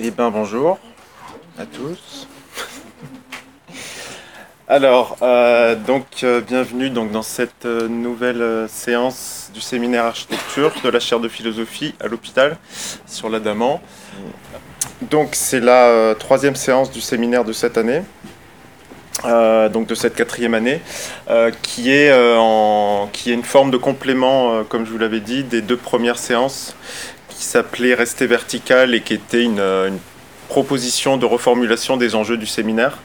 Eh bien bonjour à tous. Alors, euh, donc euh, bienvenue donc, dans cette euh, nouvelle séance du séminaire architecture de la chaire de philosophie à l'hôpital sur l'Adamant. Donc c'est la troisième séance du séminaire de cette année, donc de cette quatrième année, qui, est, qui est une forme de complément, comme je vous l'avais dit, des deux premières séances qui s'appelait Rester vertical et qui était une, euh, proposition de reformulation des enjeux du séminaire,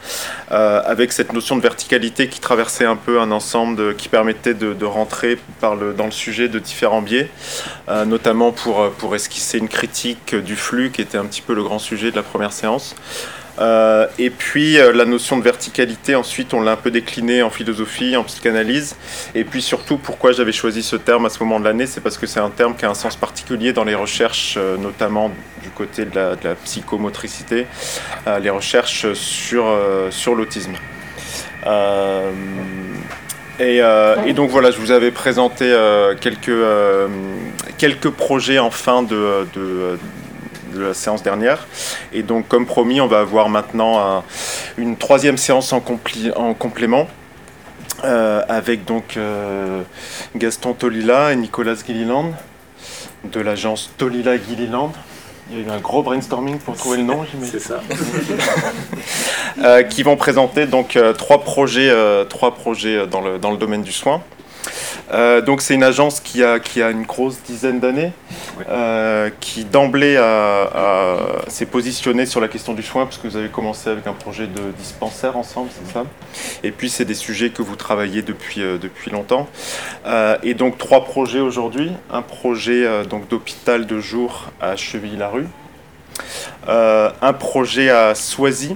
euh, avec cette notion de verticalité qui traversait un peu un ensemble qui permettait de, rentrer dans le sujet de différents biais, euh, notamment pour esquisser une critique du flux qui était un petit peu le grand sujet de la première séance. Euh, et puis euh, la notion de verticalité, ensuite on l'a un peu décliné en philosophie, en psychanalyse. Et puis surtout, pourquoi j'avais choisi ce terme à ce moment de l'année, c'est parce que c'est un terme qui a un sens particulier dans les recherches, euh, notamment du côté de la, psychomotricité, les recherches sur, sur l'autisme. Et, donc voilà, je vous avais présenté quelques, quelques projets en fin de la séance dernière. Et donc, comme promis, on va avoir maintenant un- une troisième séance en, compli- en complément. euh, avec donc euh, Gaston Tolila et Nicolas Gilliland de l'agence Tolila Gilliland. Il y a eu un gros brainstorming pour trouver le nom, j'imagine. C'est ça. Euh, qui vont présenter donc trois projets, trois projets dans le, dans le domaine du soin. Euh, donc c'est une agence qui a, qui a une grosse dizaine d'années, euh, qui d'emblée s'est positionnée sur la question du soin, parce que vous avez commencé avec un projet de dispensaire ensemble, c'est ça? Et puis c'est des sujets que vous travaillez depuis, euh, depuis longtemps. Et donc trois projets aujourd'hui. Un projet donc d'hôpital de jour à Chevilly-la-Rue. Euh, un projet à Soisy,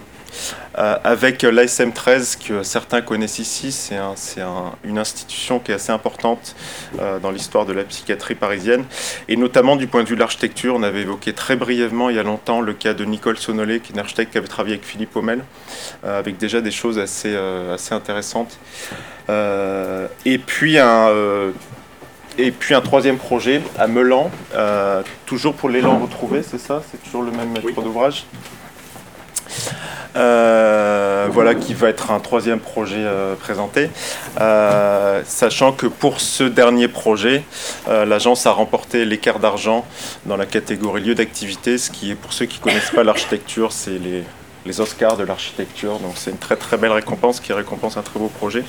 avec l'ASM 13 que certains connaissent ici. C'est un- c'est un- une institution qui est assez importante euh, dans l'histoire de la psychiatrie parisienne, et notamment du point de vue de l'architecture. On avait évoqué très brièvement il y a longtemps le cas de Nicole Sonolé, qui est une architecte qui avait travaillé avec Philippe Hommel, euh, avec déjà des choses assez, euh, assez intéressantes. Euh, et puis un... euh, et puis un troisième projet à Melan, euh, toujours pour l'élan retrouvé, c'est ça? C'est toujours le même maître Oui. d'ouvrage? Euh, voilà qui va être un troisième projet euh, présenté. Euh, sachant que pour ce dernier projet, l'agence a remporté l'écart d'argent dans la catégorie lieu d'activité, ce qui est pour ceux qui ne connaissent pas l'architecture, c'est les, les Oscars de l'architecture. Donc c'est une très très belle récompense qui récompense un très beau projet.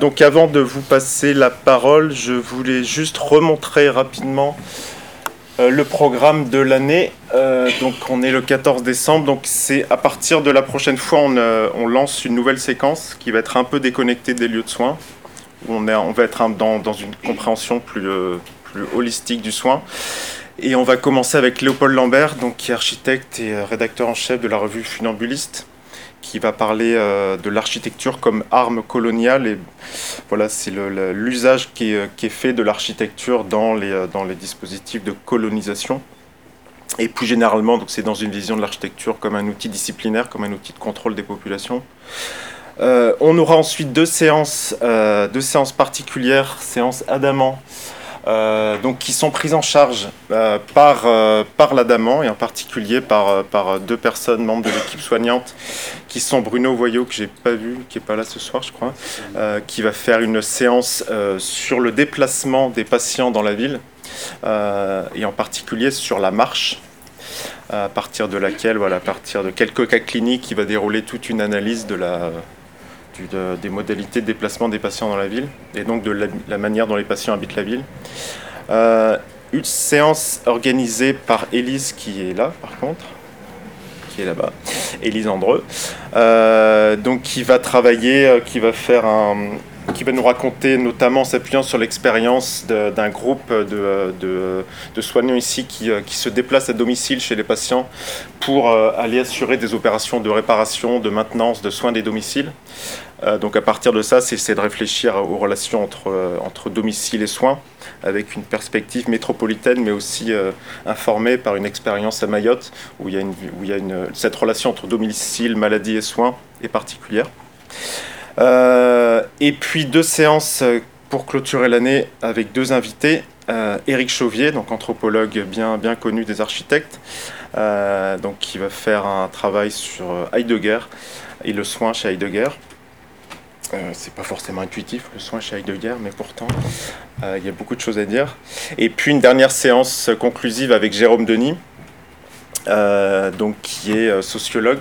Donc avant de vous passer la parole, je voulais juste remontrer rapidement euh, le programme de l'année. Euh, donc on est le 14 décembre, donc c'est à partir de la prochaine fois on, euh, on lance une nouvelle séquence qui va être un peu déconnectée des lieux de soins, où on, est, on va être dans, dans une compréhension plus, plus holistique du soin. Et on va commencer avec Léopold Lambert, donc, qui est architecte et rédacteur en chef de la revue Funambuliste, qui va parler euh, de l'architecture comme arme coloniale. Et voilà, c'est l'usage qui est, qui est fait de l'architecture dans les, euh, dans les dispositifs de colonisation. Et plus généralement, c'est dans une vision de l'architecture comme un outil disciplinaire, comme un outil de contrôle des populations. Euh, on aura ensuite deux séances, euh, deux séances particulières, séances Adamant, euh, donc qui sont prises en charge euh, par, euh, par l'Adamant et en particulier par, euh, par deux personnes membres de l'équipe soignante qui sont Bruno Voyot, que j'ai pas vu, qui est pas là ce soir, je crois, euh, qui va faire une séance euh, sur le déplacement des patients dans la ville euh, et en particulier sur la marche à partir de laquelle, voilà, à partir de quelques cas cliniques, il va dérouler toute une analyse de la, des modalités de déplacement des patients dans la ville et donc de la, la manière dont les patients habitent la ville. Euh, une séance organisée par Élise qui est là par contre, qui est là-bas, Élise Andreux, euh, donc qui va travailler, euh, qui va faire un, qui va nous raconter, notamment en s'appuyant sur l'expérience d'un groupe de, de- soignants ici qui, euh, qui se déplacent à domicile chez les patients pour euh, aller assurer des opérations de réparation, de maintenance, de soins des domiciles. Euh, donc à partir de ça, c'est de réfléchir aux relations entre, entre domicile et soins, avec une perspective métropolitaine, mais aussi informée par une expérience à Mayotte, où il y a, une, où il y a une, cette relation entre domicile, maladie et soins est particulière. Euh, et puis deux séances euh, pour clôturer l'année avec deux invités. Éric Chauvier, donc anthropologue bien, bien connu des architectes, donc qui va faire un travail sur Heidegger et le soin chez Heidegger. Euh, c'est pas forcément intuitif le soin chez Heidegger, mais pourtant il y a beaucoup de choses à dire. Et puis une dernière séance conclusive avec Jérôme Denis, donc qui est sociologue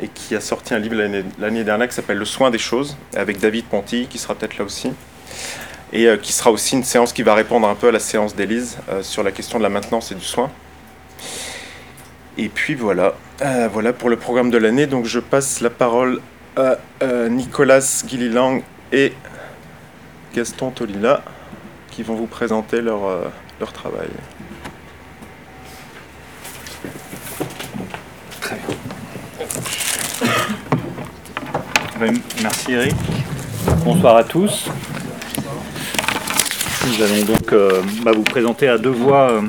et qui a sorti un livre l'année dernière qui s'appelle Le soin des choses, avec David Ponty, qui sera peut-être là aussi, et euh, qui sera aussi une séance qui va répondre un peu à la séance d'Élise euh, sur la question de la maintenance et du soin. Et puis voilà, euh, voilà pour le programme de l'année. Donc je passe la parole à Nicolas Guililang et Gaston Tolila qui vont vous présenter leur, leur travail. Merci Eric. Bonsoir à tous. Nous allons donc euh, bah, vous présenter à deux voix euh,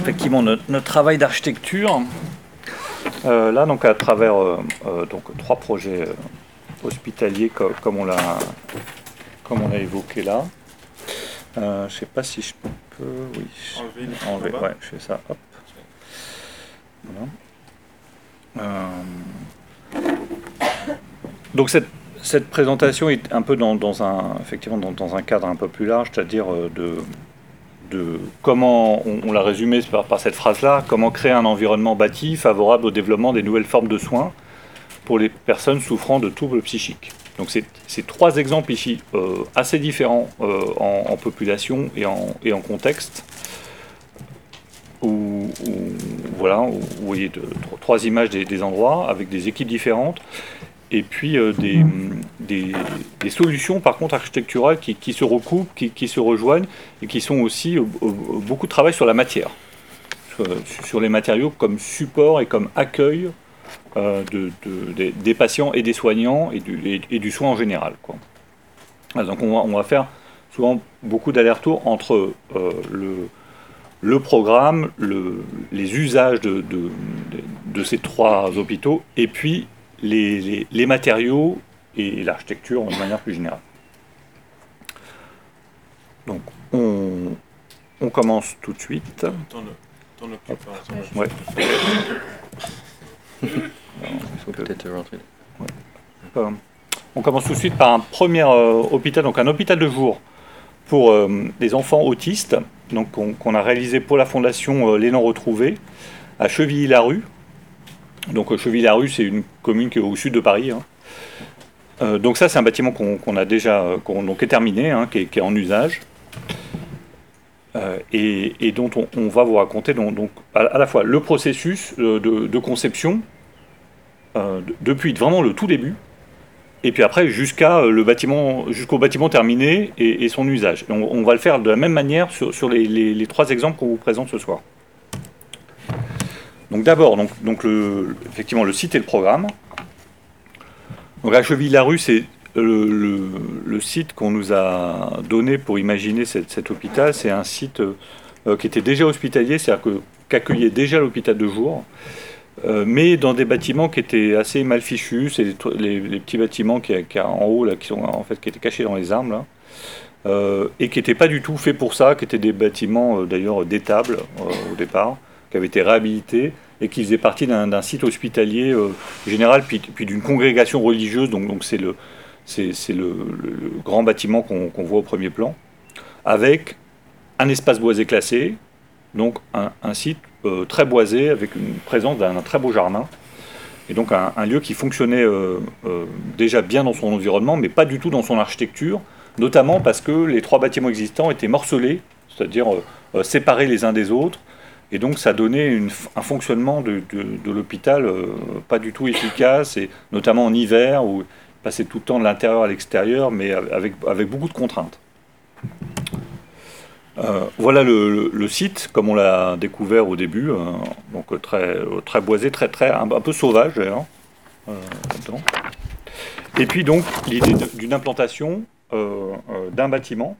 effectivement notre, travail d'architecture. Euh, là donc à travers donc trois projets hospitaliers comme, on l'a comme on a évoqué là. je ne sais pas si je peux oui enlever, ouais, je fais ça hop. Voilà. Donc cette, cette, présentation est un peu dans, un, effectivement dans, un cadre un peu plus large, c'est-à-dire euh, de, de comment, on, l'a résumé par, cette phrase-là, comment créer un environnement bâti favorable au développement des nouvelles formes de soins pour les personnes souffrant de troubles psychiques. Donc c'est trois exemples ici euh, assez différents euh, en, population et en, et en contexte. Où, voilà, vous voyez trois images des, endroits avec des équipes différentes et puis euh, des, solutions par contre architecturales qui, se recoupent, qui, se rejoignent et qui sont aussi euh, euh, beaucoup de travail sur la matière, sur, les matériaux comme support et comme accueil de, des, patients et des soignants et du, soin en général. Quoi. Donc on va, on va, faire souvent beaucoup d'allers-retours entre le, le programme, le, les usages de, de, de, ces trois hôpitaux et puis les, matériaux et l'architecture de manière plus générale. Donc, on, commence tout de suite. on commence tout de suite par un premier euh, hôpital, donc un hôpital de jour pour euh, des enfants autistes, donc qu'on a réalisé pour la fondation euh, L'élan retrouvé à Chevilly-la-Rue, donc euh, Cheville-la-Rue, c'est une commune qui est au sud de Paris. Hein. Euh, donc ça, c'est un bâtiment qu'on a déjà, est terminé, hein, qui, est, en usage. et, dont on, va vous raconter donc, à, la fois le processus de, conception, depuis vraiment le tout début, et puis après jusqu'à le bâtiment, jusqu'au bâtiment terminé et, son usage. On, va le faire de la même manière sur, les trois exemples qu'on vous présente ce soir. Donc d'abord, donc, donc le, effectivement, le site et le programme. Donc à Cheville-la-Rue, c'est le, site qu'on nous a donné pour imaginer cet hôpital. C'est un site euh, qui était déjà hospitalier, c'est-à-dire qu'accueillait déjà l'hôpital de jour, euh, mais dans des bâtiments qui étaient assez mal fichus. C'est les, petits bâtiments qui, en haut, là, qui, sont, en fait, qui étaient cachés dans les armes. Euh, et qui n'étaient pas du tout faits pour ça, qui étaient des bâtiments d'ailleurs d'étables au départ qui avait été réhabilité et qui faisait partie d'un site hospitalier euh, général, puis, d'une congrégation religieuse, donc c'est, le, grand bâtiment qu'on, voit au premier plan, avec un espace boisé classé, donc un, site euh, très boisé, avec une présence d'un très beau jardin, et donc un, lieu qui fonctionnait euh, déjà bien dans son environnement, mais pas du tout dans son architecture, notamment parce que les trois bâtiments existants étaient morcelés, c'est-à-dire séparés les uns des autres, et donc ça donnait un fonctionnement de, l'hôpital euh, pas du tout efficace, et notamment en hiver, où il passait tout le temps de l'intérieur à l'extérieur, mais avec beaucoup de contraintes. Euh, voilà le, site, comme on l'a découvert au début, euh, donc très, très boisé, très, très, un, peu sauvage d'ailleurs. et puis donc l'idée d'une implantation d'un bâtiment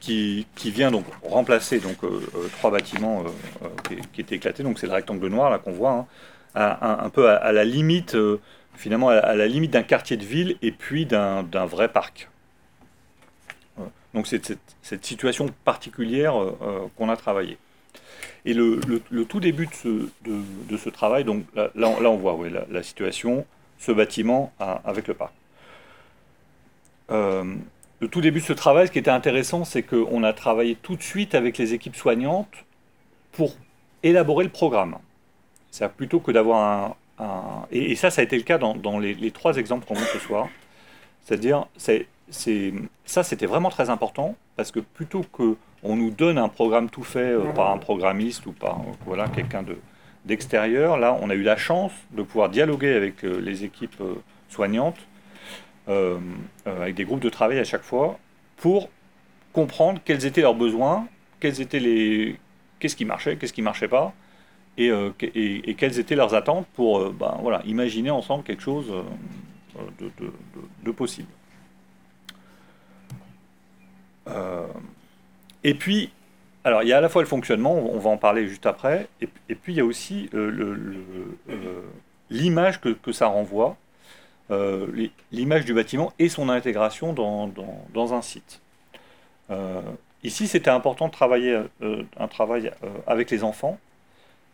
qui, vient donc remplacer donc, euh, euh, trois bâtiments euh, qui, étaient éclatés. Donc c'est le rectangle noir là qu'on voit, hein, un, peu à, la limite, finalement à, la limite d'un quartier de ville et puis d'un vrai parc. Donc c'est cette, situation particulière qu'on a travaillé. Et le, tout début de ce, travail, donc là, on voit la, situation, ce bâtiment avec le parc. le tout début de ce travail, ce qui était intéressant, c'est qu'on a travaillé tout de suite avec les équipes soignantes pour élaborer le programme. C'est plutôt que d'avoir un, et, ça, ça a été le cas dans, les, trois exemples qu'on montre ce soir. C'est-à-dire, c'est, ça, c'était vraiment très important parce que plutôt que on nous donne un programme tout fait euh, par un programmiste ou par voilà quelqu'un de, d'extérieur, là, on a eu la chance de pouvoir dialoguer avec euh, les équipes euh, soignantes, avec des groupes de travail à chaque fois, pour comprendre quels étaient leurs besoins, quels étaient les, qu'est-ce qui marchait, qu'est-ce qui marchait pas, et, euh, quelles étaient leurs attentes pour euh, ben, voilà, imaginer ensemble quelque chose euh, de, possible. Et puis, alors il y a à la fois le fonctionnement, on va en parler juste après, et, puis il y a aussi l'image que, ça renvoie, l'image du bâtiment et son intégration dans, un site. Ici, c'était important de travailler euh, un travail euh, avec les enfants,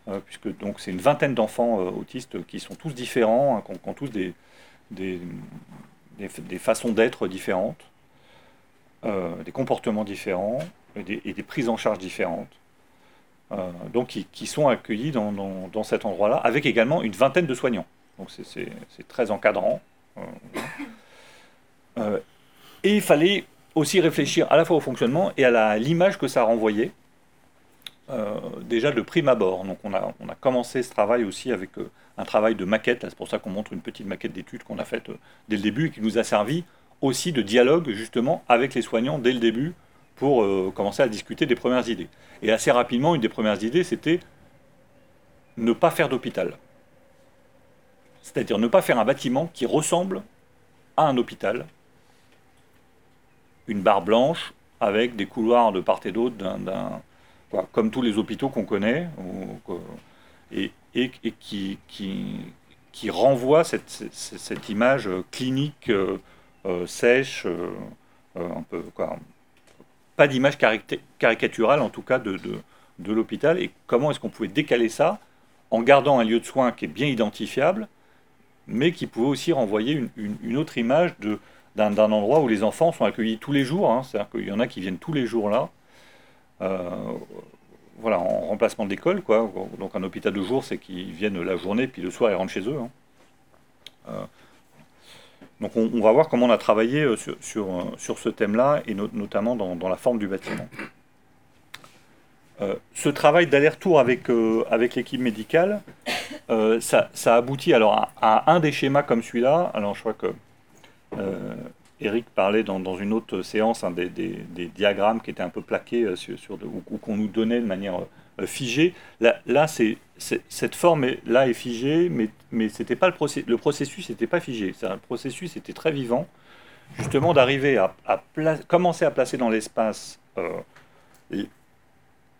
euh, puisque donc c'est une vingtaine d'enfants autistes qui sont tous différents, hein, qui, ont, tous des, façons d'être différentes, des comportements différents et des, prises en charge différentes. donc qui, sont accueillis dans, cet endroit-là, avec également une vingtaine de soignants. Donc c'est très encadrant. et il fallait aussi réfléchir à la fois au fonctionnement et à l'image que ça renvoyait, euh, déjà de prime abord. Donc on a, on a commencé ce travail aussi avec euh, un travail de maquette, c'est pour ça qu'on montre une petite maquette d'études qu'on a faite euh, dès le début et qui nous a servi aussi de dialogue justement avec les soignants dès le début pour commencer à discuter des premières idées. Et assez rapidement, une des premières idées, c'était ne pas faire d'hôpital. C'est-à-dire ne pas faire un bâtiment qui ressemble à un hôpital, une barre blanche avec des couloirs de part et d'autre, d'un, comme tous les hôpitaux qu'on connaît, et, qui, qui, qui, renvoie cette, cette, image clinique euh, euh, sèche, euh, un peu, pas d'image caricaturale en tout cas de, l'hôpital, et comment est-ce qu'on pouvait décaler ça en gardant un lieu de soins qui est bien identifiable, mais qui pouvait aussi renvoyer une, autre image d'un endroit où les enfants sont accueillis tous les jours. Hein. C'est-à-dire qu'il y en a qui viennent tous les jours là. Euh, voilà, en remplacement d'école, quoi. Donc un hôpital de jour, c'est qu'ils viennent la journée, puis le soir, ils rentrent chez eux. Hein. Euh, donc on, va voir comment on a travaillé euh, sur, sur, ce thème-là, et notamment dans, la forme du bâtiment. ce travail d'aller-retour avec, avec l'équipe médicale, ça, ça, aboutit alors à, un des schémas comme celui-là. Alors je crois que euh, Eric parlait dans, une autre séance hein, des, diagrammes qui étaient un peu plaqués euh, sur, ou, qu'on nous donnait de manière euh, figée. Là c'est, cette forme est, là est figée, mais, mais c'était pas le, le processus n'était pas figé. C'est un processus était très vivant, justement d'arriver à, commencer à placer dans l'espace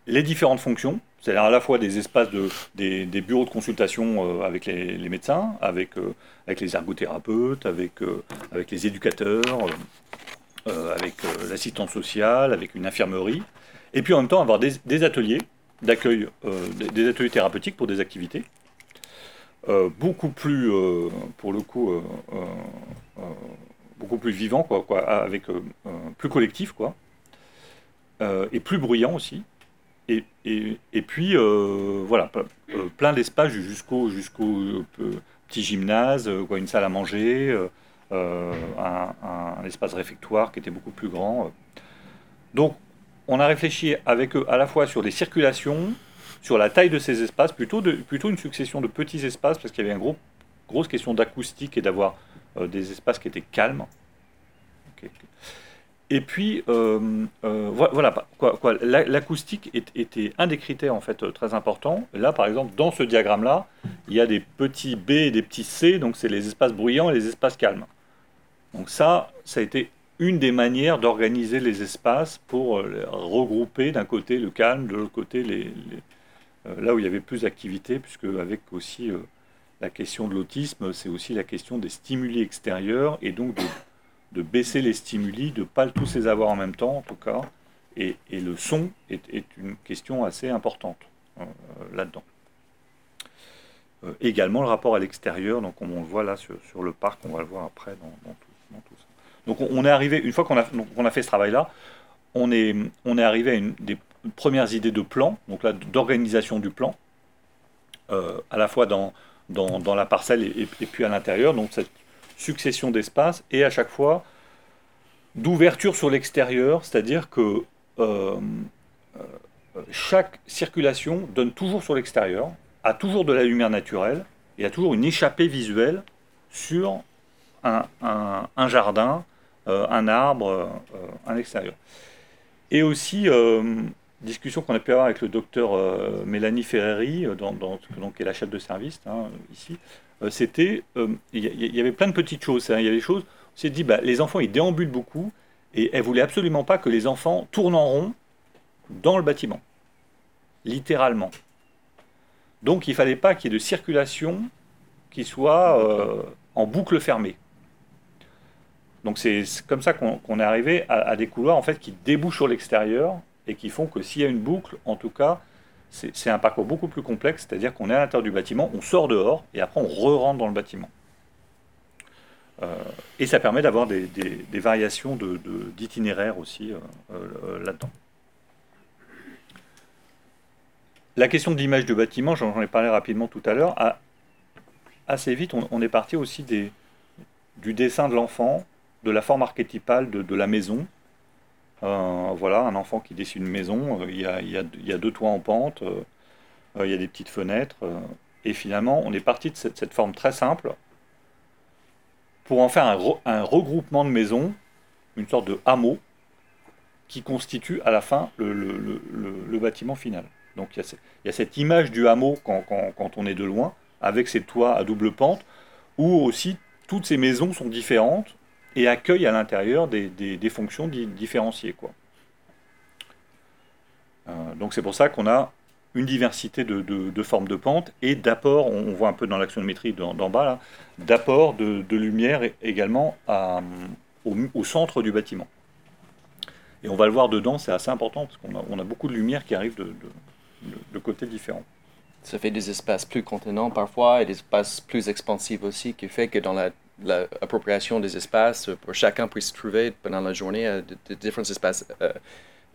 les différentes fonctions, c'est-à-dire à la fois des espaces de, des, bureaux de consultation euh, avec les, médecins, avec, euh, avec les ergothérapeutes, avec, euh, avec les éducateurs, avec l'assistance sociale, avec une infirmerie, et puis en même temps avoir des, ateliers d'accueil, des, ateliers thérapeutiques pour des activités, beaucoup plus, pour le coup, beaucoup plus vivants, quoi, quoi avec plus collectif, quoi, et plus bruyant aussi. Et, et, puis, euh, voilà, euh, plein d'espaces jusqu'au jusqu'au euh, petit gymnase, quoi, une salle à manger, un, espace réfectoire qui était beaucoup plus grand. Donc, on a réfléchi avec eux à la fois sur les circulations, sur la taille de ces espaces, plutôt, plutôt une succession de petits espaces, parce qu'il y avait une gros, grosse question d'acoustique et d'avoir des espaces qui étaient calmes. Et puis, euh, euh, voilà, l'acoustique était un des critères en fait très importants. Là, par exemple, dans ce diagramme-là, il y a des petits B et des petits C, donc c'est les espaces bruyants et les espaces calmes. Donc ça, ça a été une des manières d'organiser les espaces pour euh, regrouper d'un côté le calme, de l'autre côté les, là où il y avait plus d'activité, puisque avec aussi la question de l'autisme, c'est aussi la question des stimuli extérieurs et donc de baisser les stimuli, de ne pas tous les avoir en même temps, en tout cas. Et, le son est, une question assez importante euh, là-dedans. Euh, également le rapport à l'extérieur, donc on, le voit là sur, le parc, on va le voir après dans, tout, ça. Donc on, est arrivé, une fois qu'on a, fait ce travail-là, on est, arrivé à une des premières idées de plan, donc là d'organisation du plan, euh, à la fois dans, la parcelle et, puis à l'intérieur, donc cette succession d'espaces, et à chaque fois d'ouverture sur l'extérieur, c'est-à-dire que euh, chaque circulation donne toujours sur l'extérieur, a toujours de la lumière naturelle et a toujours une échappée visuelle sur un, jardin, euh, un arbre, euh, un extérieur. Et aussi, euh, discussion qu'on a pu avoir avec le docteur Mélanie Ferreri, donc, qui est la chef de service hein, ici, c'était, il y, avait plein de petites choses. Hein. il y avait des choses, on s'est dit, bah, les enfants, ils déambulent beaucoup, et elle voulait absolument pas que les enfants tournent en rond dans le bâtiment, littéralement. Donc il ne fallait pas qu'il y ait de circulation qui soit euh, en boucle fermée. Donc c'est comme ça qu'on est arrivé à, des couloirs en fait qui débouchent sur l'extérieur et qui font que s'il y a une boucle, en tout cas, c'est un parcours beaucoup plus complexe, c'est-à-dire qu'on est à l'intérieur du bâtiment, on sort dehors et après on re-rentre dans le bâtiment. Euh, et ça permet d'avoir des, variations d'itinéraire de, aussi euh, là-dedans. La question de l'image de bâtiment, j'en ai parlé rapidement tout à l'heure, assez vite, on, est parti aussi des, du dessin de l'enfant, de la forme archétypale de, la maison. Euh, voilà, un enfant qui dessine une maison, euh, il, y a, deux toits en pente, euh, il y a des petites fenêtres, et finalement, on est parti de cette, forme très simple pour en faire un, regroupement de maisons, une sorte de hameau, qui constitue à la fin le bâtiment final. Donc il y, a cette image du hameau quand, on est de loin, avec ses toits à double pente, où aussi toutes ces maisons sont différentes et accueillent à l'intérieur des, fonctions différenciées. Quoi. Euh, donc c'est pour ça qu'on a une diversité de, formes de pente et d'apport, on, voit un peu dans l'actionnométrie d'en bas, d'apport de, lumière également au, centre du bâtiment. Et on va le voir dedans, c'est assez important parce qu'on a, a, beaucoup de lumière qui arrive de, côtés différents. Ça fait des espaces plus contenants parfois et des espaces plus expansifs aussi, qui fait que dans l'appropriation des espaces, pour chacun puisse trouver pendant la journée euh, de, différents espaces euh,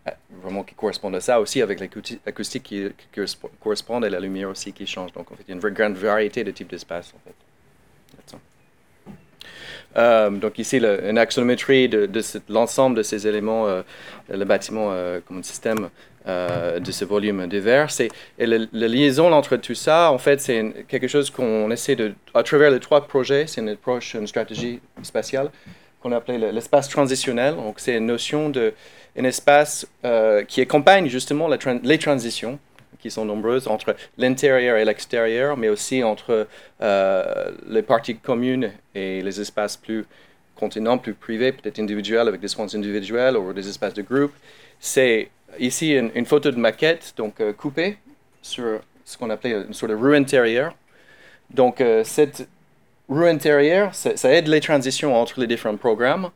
euh, vraiment qui correspondent à ça aussi avec l'acoustique qui, qui, correspond et la lumière aussi qui change. Donc en fait, il y a une grande variété de types d'espaces donc ici, une axonométrie de, l'ensemble de ces éléments, le bâtiment comme un système de ce volume de verre. Et la, liaison entre tout ça, en fait, c'est quelque chose qu'on essaie de, à travers les trois projets, c'est une approche, une stratégie spatiale qu'on a appelée l'espace transitionnel. Donc c'est une notion d'un espace qui accompagne justement les transitions qui sont nombreuses entre l'intérieur et l'extérieur, mais aussi entre euh, les parties communes et les espaces plus contenants, plus privés, peut-être individuels avec des soins individuels ou des espaces de groupe. C'est ici une, photo de maquette, donc euh, coupée sur ce qu'on appelait une sorte de rue intérieure. Donc euh, cette rue intérieure, ça, aide les transitions entre les différents programmes.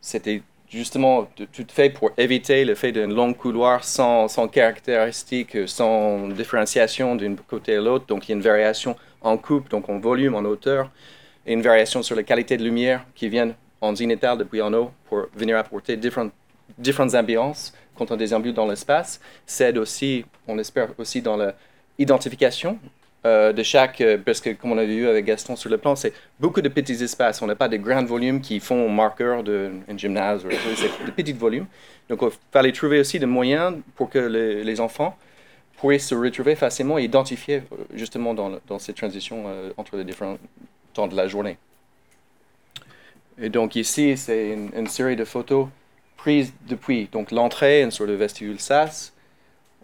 C'était justement tout fait pour éviter le fait d'un long couloir sans, sans caractéristiques, sans différenciation d'un côté à l'autre. Donc il y a une variation en coupe, donc en volume, en hauteur, une variation sur la qualité de lumière qui vient en zénithal depuis en haut pour venir apporter différentes, ambiances quand on déambule dans l'espace. C'est aussi, on espère aussi dans l'identification euh, de chaque, euh, parce que comme on a vu avec Gaston sur le plan, c'est beaucoup de petits espaces. On n'a pas de grands volumes qui font marqueur d'un gymnase, c'est de petits volumes. Donc il fallait trouver aussi des moyens pour que les, enfants puissent se retrouver facilement et identifier euh, justement dans ces transitions entre les différents temps de la journée. Et donc ici, c'est une, une, série de photos prises depuis donc l'entrée, une sorte de vestibule SAS,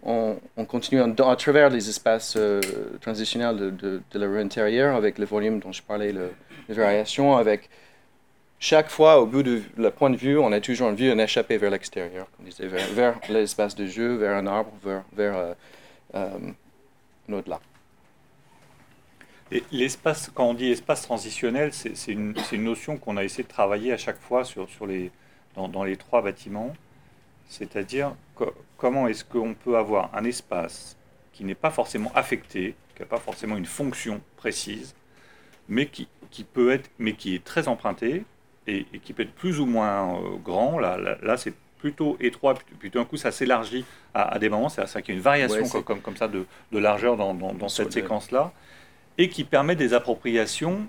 on, continue à travers les espaces euh, transitionnels de, la rue intérieure avec le volume dont je parlais, le, les variations, avec chaque fois, au bout de le point de vue, on a toujours une vue, un échappé vers l'extérieur, vers, l'espace de jeu, vers un arbre, vers, vers euh, euh. L'espace, quand on dit espace transitionnel, c'est une, une, notion qu'on a essayé de travailler à chaque fois sur, sur les, dans, dans, les trois bâtiments. C'est-à-dire comment est-ce qu'on peut avoir un espace qui n'est pas forcément affecté, qui n'a pas forcément une fonction précise, mais qui, qui, peut être, mais qui est très emprunté et, qui peut être plus ou moins euh, grand. Là, là, c'est plutôt étroit, puis tout d'un coup ça s'élargit à, des moments, c'est ça qu'il y a une variation comme, comme, ça de, de largeur dans, dans, dans cette séquence-là et qui permet des appropriations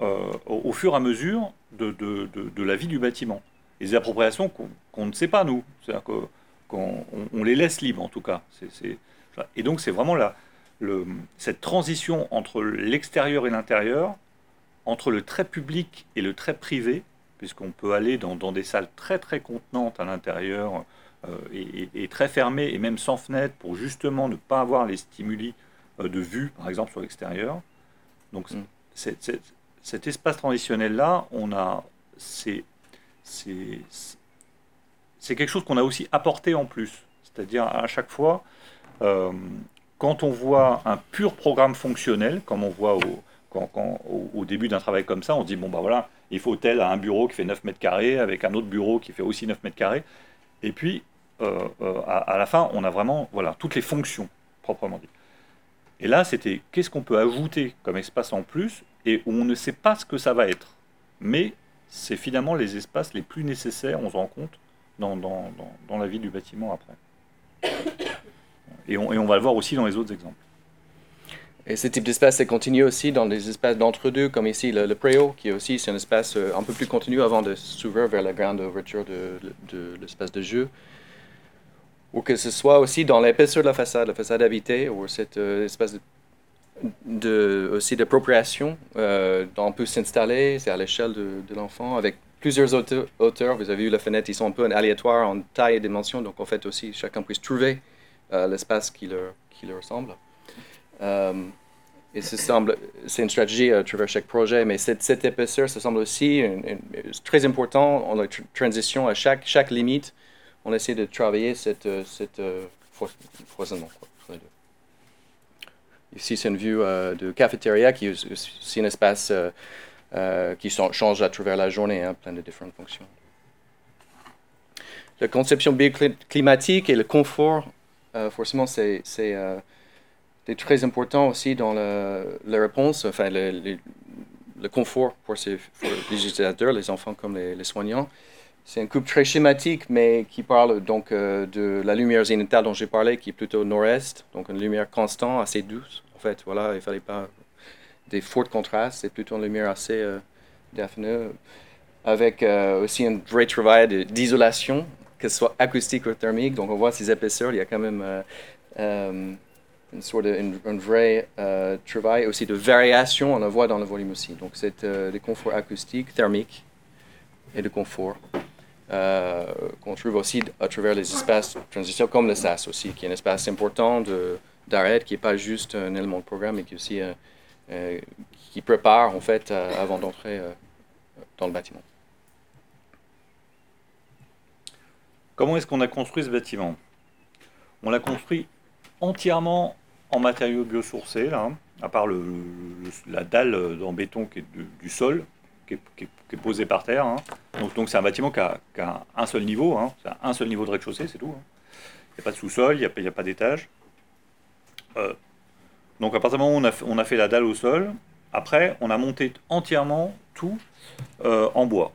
euh, au, fur et à mesure de, la vie du bâtiment. Et des appropriations qu'on ne sait pas, nous. C'est-à-dire qu'on on les laisse libres, en tout cas. et donc, c'est vraiment cette transition entre l'extérieur et l'intérieur, entre le très public et le très privé, puisqu'on peut aller dans, des salles très, très contenantes à l'intérieur euh, et, et, très fermées, et même sans fenêtre, pour justement ne pas avoir les stimuli de vue, par exemple, sur l'extérieur. Donc, mm. cet espace transitionnel-là, on a, c'est, c'est, quelque chose qu'on a aussi apporté en plus. C'est-à-dire, à chaque fois, euh, quand on voit un pur programme fonctionnel, comme on voit au, quand, au, début d'un travail comme ça, on se dit, bon, bah voilà, il faut tel à un bureau qui fait 9 mètres carrés, avec un autre bureau qui fait aussi 9 mètres carrés. Et puis, euh, à, à, la fin, on a vraiment voilà, toutes les fonctions, proprement dit. Et là, c'était qu'est-ce qu'on peut ajouter comme espace en plus? Et où on ne sait pas ce que ça va être. Mais c'est finalement les espaces les plus nécessaires, on se rend compte, dans, dans, dans, la vie du bâtiment après. Et on, et on, va le voir aussi dans les autres exemples. Et ce type d'espace est continu aussi dans des espaces d'entre-deux, comme ici le, le préau, qui est aussi c'est un espace euh, un peu plus continu avant de s'ouvrir vers la grande ouverture de, de l'espace de jeu ou que ce soit aussi dans l'épaisseur de la façade, la façade habitée, ou cet euh, espace de, aussi d'appropriation euh, on peut s'installer, c'est à l'échelle de, l'enfant, avec plusieurs hauteurs. Vous avez vu, les fenêtres, ils sont un peu aléatoires en taille et dimension, donc en fait aussi, chacun puisse trouver euh, l'espace qui leur, qui ressemble. Euh, et semble, c'est une stratégie à travers chaque projet, mais cette, cette épaisseur, ça semble aussi très important en la transition à chaque limite on essaie de travailler cette, euh, cette euh, foisonnement. Ici, c'est une vue euh, de cafétéria qui est aussi un espace qui change à travers la journée, hein, plein de différentes fonctions. La conception bioclimatique et le confort, forcément, c'est très important aussi dans la, réponse, enfin, le, le, confort pour, ces, les utilisateurs, les enfants comme les, les soignants. C'est un coupe très schématique, mais qui parle donc euh, de la lumière zénithale dont j'ai parlé, qui est plutôt nord-est, donc une lumière constante, assez douce. En fait, voilà, il fallait pas des forts contrastes, c'est plutôt une lumière assez euh, avec euh, aussi un vrai travail d'isolation, que ce soit acoustique ou thermique. Donc on voit ces épaisseurs, il y a quand même euh, une sorte de un vrai travail aussi de variation, on le voit dans le volume aussi. Donc c'est des conforts acoustiques, thermiques et de confort euh, qu'on trouve aussi à travers les espaces de transition, comme le SAS aussi, qui est un espace important d'arrêt, qui n'est pas juste un élément de programme, mais qui aussi euh, euh, qui prépare en fait avant d'entrer dans le bâtiment. Comment est-ce qu'on a construit ce bâtiment? On l'a construit entièrement en matériaux biosourcés, là, hein, à part le, la dalle en béton qui est du sol, qui est, posé par terre. Hein. Donc, c'est un bâtiment qui a, un seul niveau, hein. un seul niveau de rez-de-chaussée, c'est tout. Hein. Il n'y a pas de sous-sol, il n'y a, pas d'étage. Euh, donc à partir du moment où on a, fait la dalle au sol, après on a monté entièrement tout euh, en bois.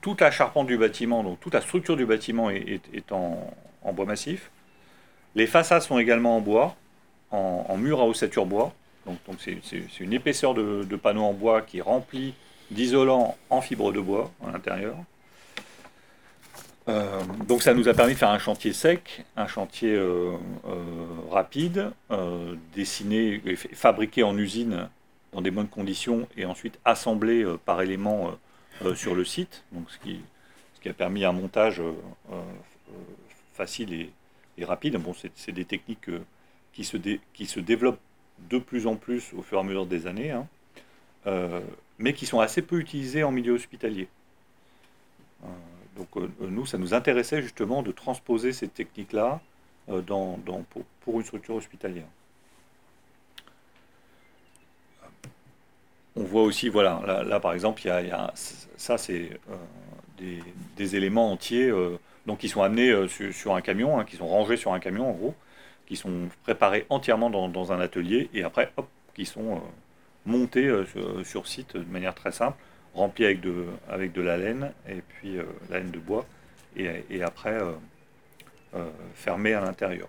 Toute la charpente du bâtiment, donc toute la structure du bâtiment est, en, bois massif. Les façades sont également en bois, en, mur à ossature bois. Donc c'est une épaisseur de, de panneaux en bois qui remplit d'isolant en fibre de bois à l'intérieur. Euh, donc ça nous a permis de faire un chantier sec, un chantier euh, euh, rapide, dessiné et fabriqué en usine dans des bonnes conditions et ensuite assemblé par éléments sur le site, donc ce, qui, a permis un montage facile et, rapide. Bon, c'est des techniques qui se, qui se développent de plus en plus au fur et à mesure des années. Hein mais qui sont assez peu utilisés en milieu hospitalier. Euh, donc euh, nous, ça nous intéressait justement de transposer ces techniques-là euh, dans, pour, une structure hospitalière. voit aussi, voilà, là, par exemple, il y a, ça c'est des, éléments entiers donc qui sont amenés sur, un camion, hein, qui sont rangés sur un camion en gros, qui sont préparés entièrement dans, un atelier et après, hop, qui sont montés sur, site de manière très simple, remplis avec de, avec de la laine et puis la laine de bois et, après fermés à l'intérieur.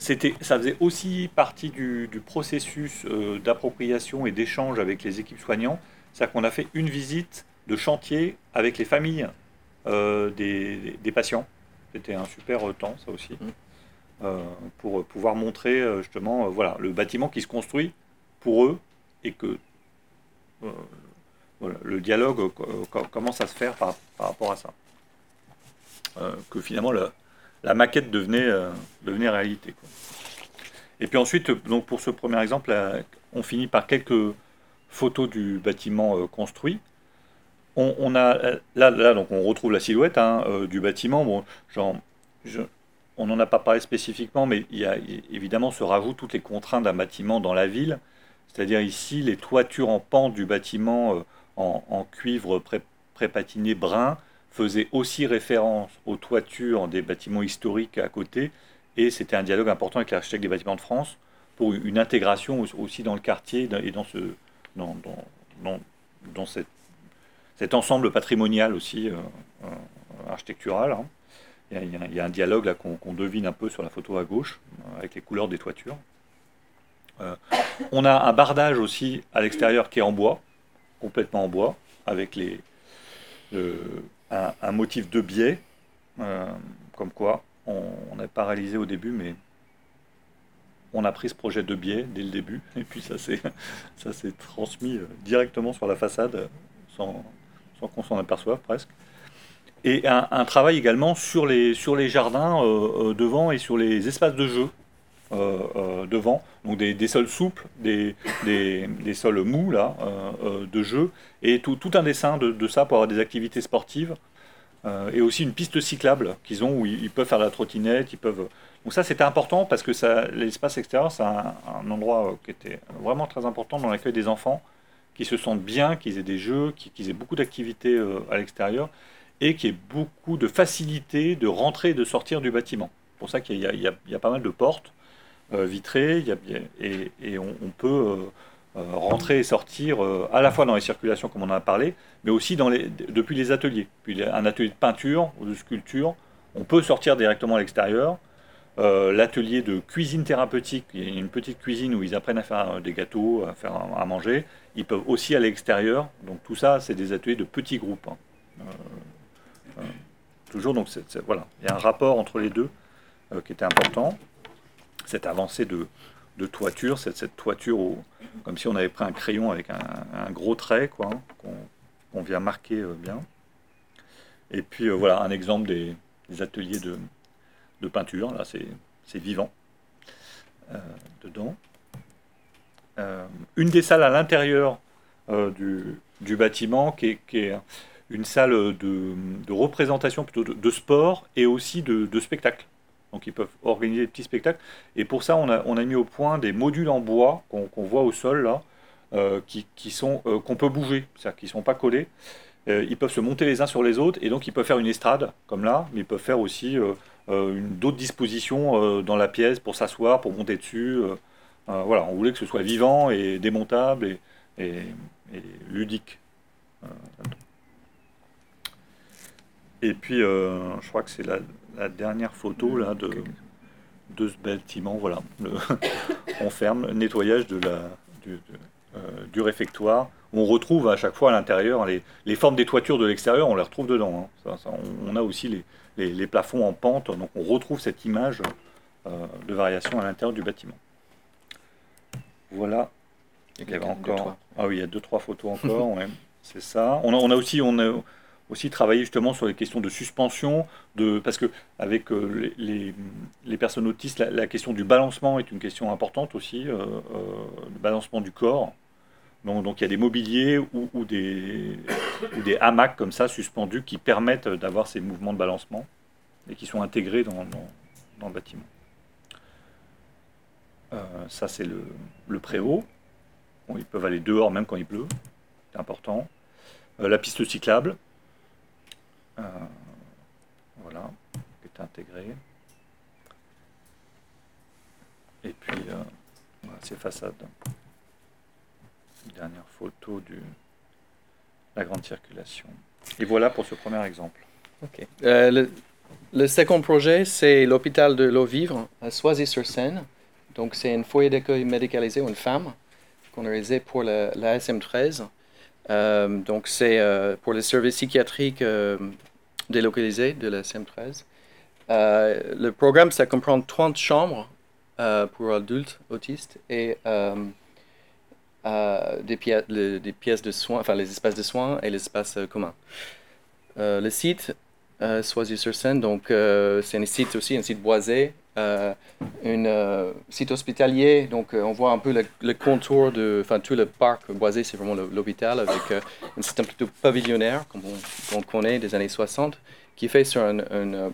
Ça faisait aussi partie du, processus euh, d'appropriation et d'échange avec les équipes soignantes. C'est-à-dire qu'on a fait une visite de chantier avec les familles euh, des, patients. C'était un super temps, ça aussi, mmh. Euh, pour pouvoir montrer justement voilà, le bâtiment qui se construit pour eux et que le dialogue commence à se faire par, rapport à ça. que finalement, le, la maquette devenait, euh, devenait réalité. Et puis ensuite, donc pour ce premier exemple, on finit par quelques photos du bâtiment euh, construit. On, a là, là, donc on retrouve la silhouette hein, euh, du bâtiment. Bon, genre, on n'en a pas parlé spécifiquement, mais il y a évidemment se rajoutent toutes les contraintes d'un bâtiment dans la ville. C'est-à-dire ici, les toitures en pente du bâtiment en, cuivre pré, pré-patiné brun faisait aussi référence aux toitures des bâtiments historiques à côté, et c'était un dialogue important avec l'architecte des bâtiments de France pour une intégration aussi dans le quartier et dans, cet ensemble patrimonial aussi euh, euh, architectural. Hein. Il, y a, un dialogue là qu'on devine un peu sur la photo à gauche, euh, avec les couleurs des toitures. on a un bardage aussi à l'extérieur qui est en bois, complètement en bois, avec les, un, motif de biais, euh, comme quoi on, est paralysé au début, mais on a pris ce projet de biais dès le début, et puis ça s'est, transmis euh, directement sur la façade, sans, sans qu'on s'en aperçoive presque. Et un, travail également sur les, sur les jardins euh, devant et sur les espaces de jeu devant, donc des, sols souples, des, des, sols mous là, de jeu, et tout, tout un dessin de, ça pour avoir des activités sportives. Euh, et aussi une piste cyclable qu'ils ont où ils, peuvent faire la trottinette, ils peuvent. Donc ça c'était important parce que l'espace extérieur c'est un, endroit euh, qui était vraiment très important dans l'accueil des enfants, qui se sentent bien, qu'ils aient des jeux, qu'ils aient beaucoup d'activités euh, à l'extérieur et qu'il y ait beaucoup de facilité de rentrer et de sortir du bâtiment. C'est pour ça qu'il y, y, a pas mal de portes vitrées et, et on, peut euh, rentrer et sortir euh, à la fois dans les circulations comme on en a parlé, mais aussi dans les, depuis les ateliers. Puis un atelier de peinture ou de sculpture, on peut sortir directement à l'extérieur. Euh, l'atelier de cuisine thérapeutique, il y a une petite cuisine où ils apprennent à faire des gâteaux, à faire à manger. Ils peuvent aussi à l'extérieur. Donc tout ça, c'est des ateliers de petits groupes. Hein. Toujours, donc voilà, il y a un rapport entre les deux qui était important. Cette avancée de, de toiture, cette, cette toiture comme si on avait pris un crayon avec un, gros trait, quoi, qu'on vient marquer euh, bien. Et puis euh, voilà un exemple des, ateliers de, peinture, là c'est vivant euh, dedans. une des salles à l'intérieur du, bâtiment qui est, une salle de, représentation plutôt de, sport et aussi de, spectacle. Donc ils peuvent organiser des petits spectacles. Et pour ça, on a, mis au point des modules en bois qu'on voit au sol là, euh, qui, sont euh, qu'on peut bouger, c'est-à-dire qu'ils sont pas collés. Euh, ils peuvent se monter les uns sur les autres et donc ils peuvent faire une estrade comme là, mais ils peuvent faire aussi d'autres dispositions dans la pièce pour s'asseoir, pour monter dessus. voilà, on voulait que ce soit vivant et démontable et ludique. Et puis, je crois que c'est la dernière photo là, de, de ce bâtiment. Voilà. on ferme le nettoyage de la, du, euh, du, réfectoire. On retrouve à chaque fois à l'intérieur les, les, formes des toitures de l'extérieur, on les retrouve dedans. Hein. on, a aussi les, les, les, plafonds en pente, donc on retrouve cette image euh, de variation à l'intérieur du bâtiment. Voilà. Il y avait encore. Ah oui, il y a deux trois photos encore. C'est ça. On a, on a aussi on a, aussi travailler justement sur les questions de suspension, de, parce que avec euh, les, les, personnes autistes, la, question du balancement est une question importante aussi, euh, euh, le balancement du corps. Donc, donc, il y a des mobiliers ou, des, ou, des, hamacs comme ça suspendus qui permettent d'avoir ces mouvements de balancement et qui sont intégrés dans, dans, le bâtiment. ça, c'est le, le préau. Ils peuvent aller dehors même quand il pleut. C'est important. la piste cyclable. Voilà, qui est intégrée. Et puis, voilà, ces façades. Dernière photo de la grande circulation. Et voilà pour ce premier exemple. Euh, le, second projet, c'est l'hôpital de l'eau vivre à Soisy-sur-Seine. Donc, c'est une foyer d'accueil médicalisé, une femme, qu'on a réalisé pour la, SM13. Euh, donc, c'est euh, pour les services psychiatriques délocalisés de la SM13. le programme, ça comprend 30 chambres pour adultes autistes et des, pièces, des pièces de soins, enfin les espaces de soins et les espaces communs. Euh, le site, euh, Soisy-sur-Seine, donc euh, c'est un site aussi, un site boisé, un site hospitalier, donc on voit un peu le, contour de, tout le parc boisé, c'est vraiment l'hôpital avec un système plutôt pavillonnaire, comme on, connaît des années 60, qui est fait sur un,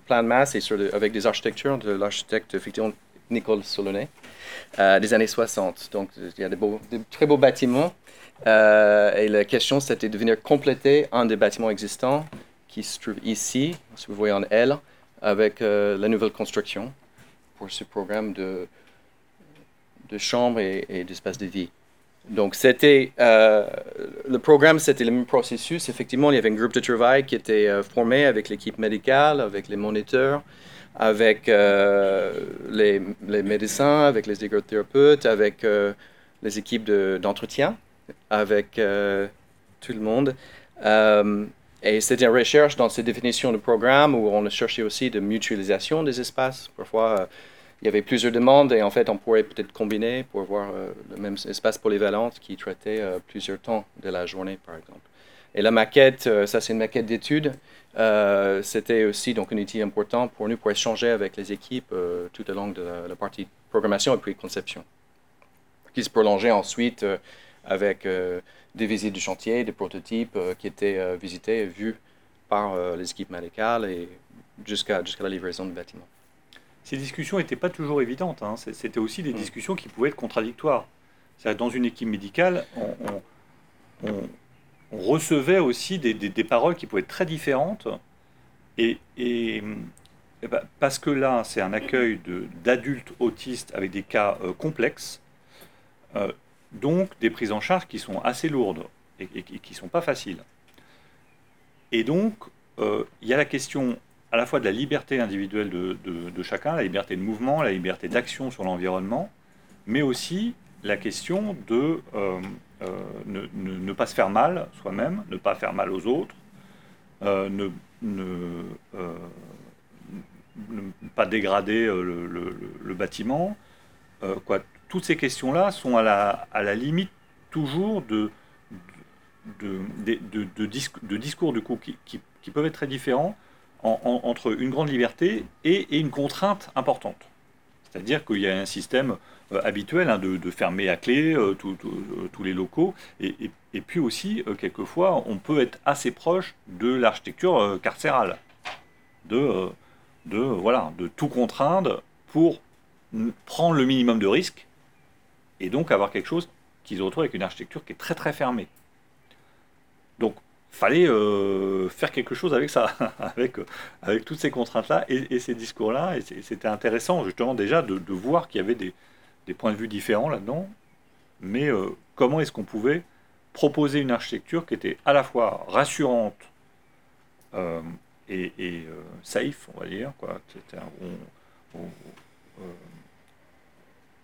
plan de masse et avec des architectures de l'architecte effectivement Nicole Solonay des années 60. Donc il y a des, beaux, des très beaux bâtiments. et la question, c'était de venir compléter un des bâtiments existants qui se trouve ici, si vous voyez en L, avec euh, la nouvelle construction pour ce programme de, de chambres et, d'espace de vie. Donc, c'était euh, le programme, c'était le même processus. Effectivement, il y avait un groupe de travail qui était euh, formé avec l'équipe médicale, avec les moniteurs, avec les, les, médecins, avec les égothérapeutes, avec les équipes d'entretien, avec tout le monde. Et c'était une recherche dans ces définitions de programme où on a cherché aussi de mutualisation des espaces. Parfois, euh, il y avait plusieurs demandes et en fait, on pourrait peut-être combiner pour avoir euh, le même espace polyvalent qui traitait euh, plusieurs temps de la journée, par exemple. Et la maquette, ça c'est une maquette d'études. c'était aussi donc un outil important pour nous pour échanger avec les équipes tout au long de la, partie programmation et puis conception, qui se prolongeait ensuite avec des visites du chantier, des prototypes euh, qui étaient euh, visités et vus par euh, les équipes médicales et jusqu'à la livraison du bâtiment. Ces discussions n'étaient pas toujours évidentes. Hein. C'était aussi des mm. discussions qui pouvaient être contradictoires. Dans une équipe médicale, on, recevait aussi des, des, paroles qui pouvaient être très différentes. Et, et, ben, parce que là, c'est un accueil d'adultes autistes avec des cas complexes, donc des prises en charge qui sont assez lourdes et, qui ne sont pas faciles. Et donc, euh, il y a la question à la fois de la liberté individuelle de, chacun, la liberté de mouvement, la liberté d'action sur l'environnement, mais aussi la question de euh, euh, ne, pas se faire mal soi-même, ne pas faire mal aux autres, ne, pas dégrader le, bâtiment, quoi, toutes ces questions-là sont à la, limite toujours de, de, de, de, discours qui, peuvent être très différents entre une grande liberté et, une contrainte importante. C'est-à-dire qu'il y a un système euh, habituel hein, de, fermer à clé euh, euh, tous les locaux, et, puis aussi, quelquefois, on peut être assez proche de l'architecture carcérale, de, de, voilà, de tout contraindre pour prendre le minimum de risques et donc avoir quelque chose qui se retrouve avec une architecture qui est très très fermée. Donc, fallait euh, faire quelque chose avec ça, avec, euh, avec toutes ces contraintes-là et, ces discours-là. Et c'était intéressant justement déjà de, voir qu'il y avait des, des, points de vue différents là-dedans. Mais euh, comment est-ce qu'on pouvait proposer une architecture qui était à la fois rassurante et, safe, on va dire, quoi,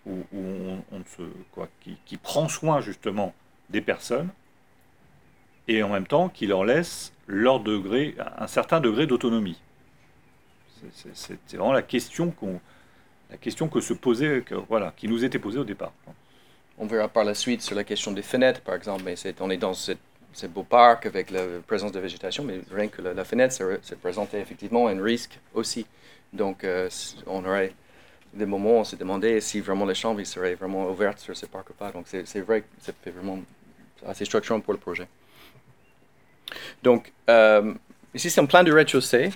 on, quoi, qui, prend soin justement des personnes et en même temps qui leur laisse leur degré, un certain degré d'autonomie. C'est vraiment la question, la question que se posait, que, voilà, qui nous était posée au départ. On verra par la suite sur la question des fenêtres, par exemple. Mais on est dans ce beau parc avec la présence de végétation, mais rien que la, fenêtre, ça, effectivement un risque aussi. Donc, euh, on aurait des moments où on s'est demandé si vraiment les chambres seraient vraiment ouvertes sur ce parc ou pas. Donc c'est vrai que c'est vraiment assez structurant pour le projet. Donc euh, ici c'est un plan du rez-de-chaussée.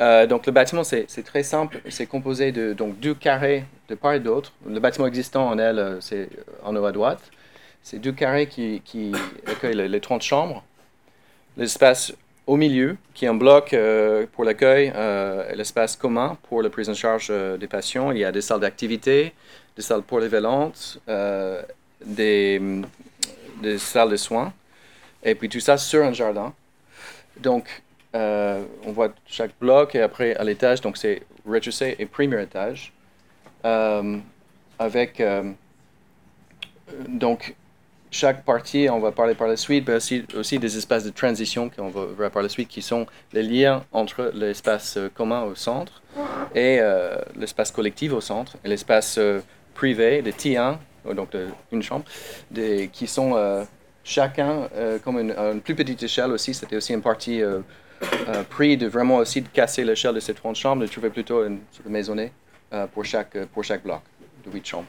Euh, donc le bâtiment, c'est très simple. C'est composé de donc, deux carrés de part et d'autre. Le bâtiment existant en elle, euh, c'est en haut à droite. C'est deux carrés qui, qui accueillent les, les 30 chambres. L'espace au milieu, qui est un bloc euh, pour l'accueil, euh, l'espace commun pour la prise en charge des patients. Il y a des salles d'activité, des salles polyvalentes, des, des salles de soins, et puis tout ça sur un jardin. Donc, euh, on voit chaque bloc et après à l'étage, donc c'est rez-de-chaussée et premier étage. Euh, avec euh, donc chaque partie, on va parler par la suite, mais aussi, des espaces de transition qu'on va par la suite, qui sont les liens entre l'espace commun au centre et l'espace collectif au centre, et l'espace privé de T1, donc une chambre, qui sont chacun comme une, une, plus petite échelle aussi. C'était aussi une partie euh, pris de vraiment aussi de casser l'échelle de ces 30 chambres, de trouver plutôt une de maisonnée euh, pour, chaque, pour chaque bloc de 8 chambres.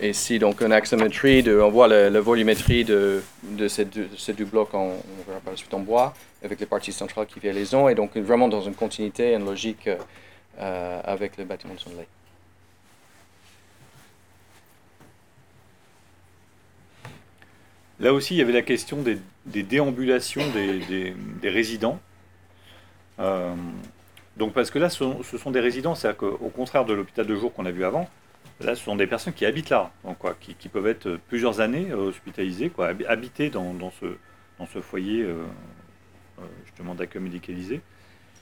Et ici, donc, une axométrie, de, on voit la, volumétrie de, de, ces deux, ces deux blocs, en, on verra par la suite en bois, avec les parties centrales qui viennent les ont, et donc vraiment dans une continuité, une logique euh, avec le bâtiment de Sonley. Là aussi, il y avait la question des, déambulations des, résidents. Euh, donc parce que là, ce sont, des résidents, c'est-à-dire qu'au contraire de l'hôpital de jour qu'on a vu avant, là, ce sont des personnes qui habitent là, donc, quoi, qui, peuvent être plusieurs années euh, hospitalisées, quoi, habiter dans, ce, dans ce foyer euh, justement d'accueil médicalisé.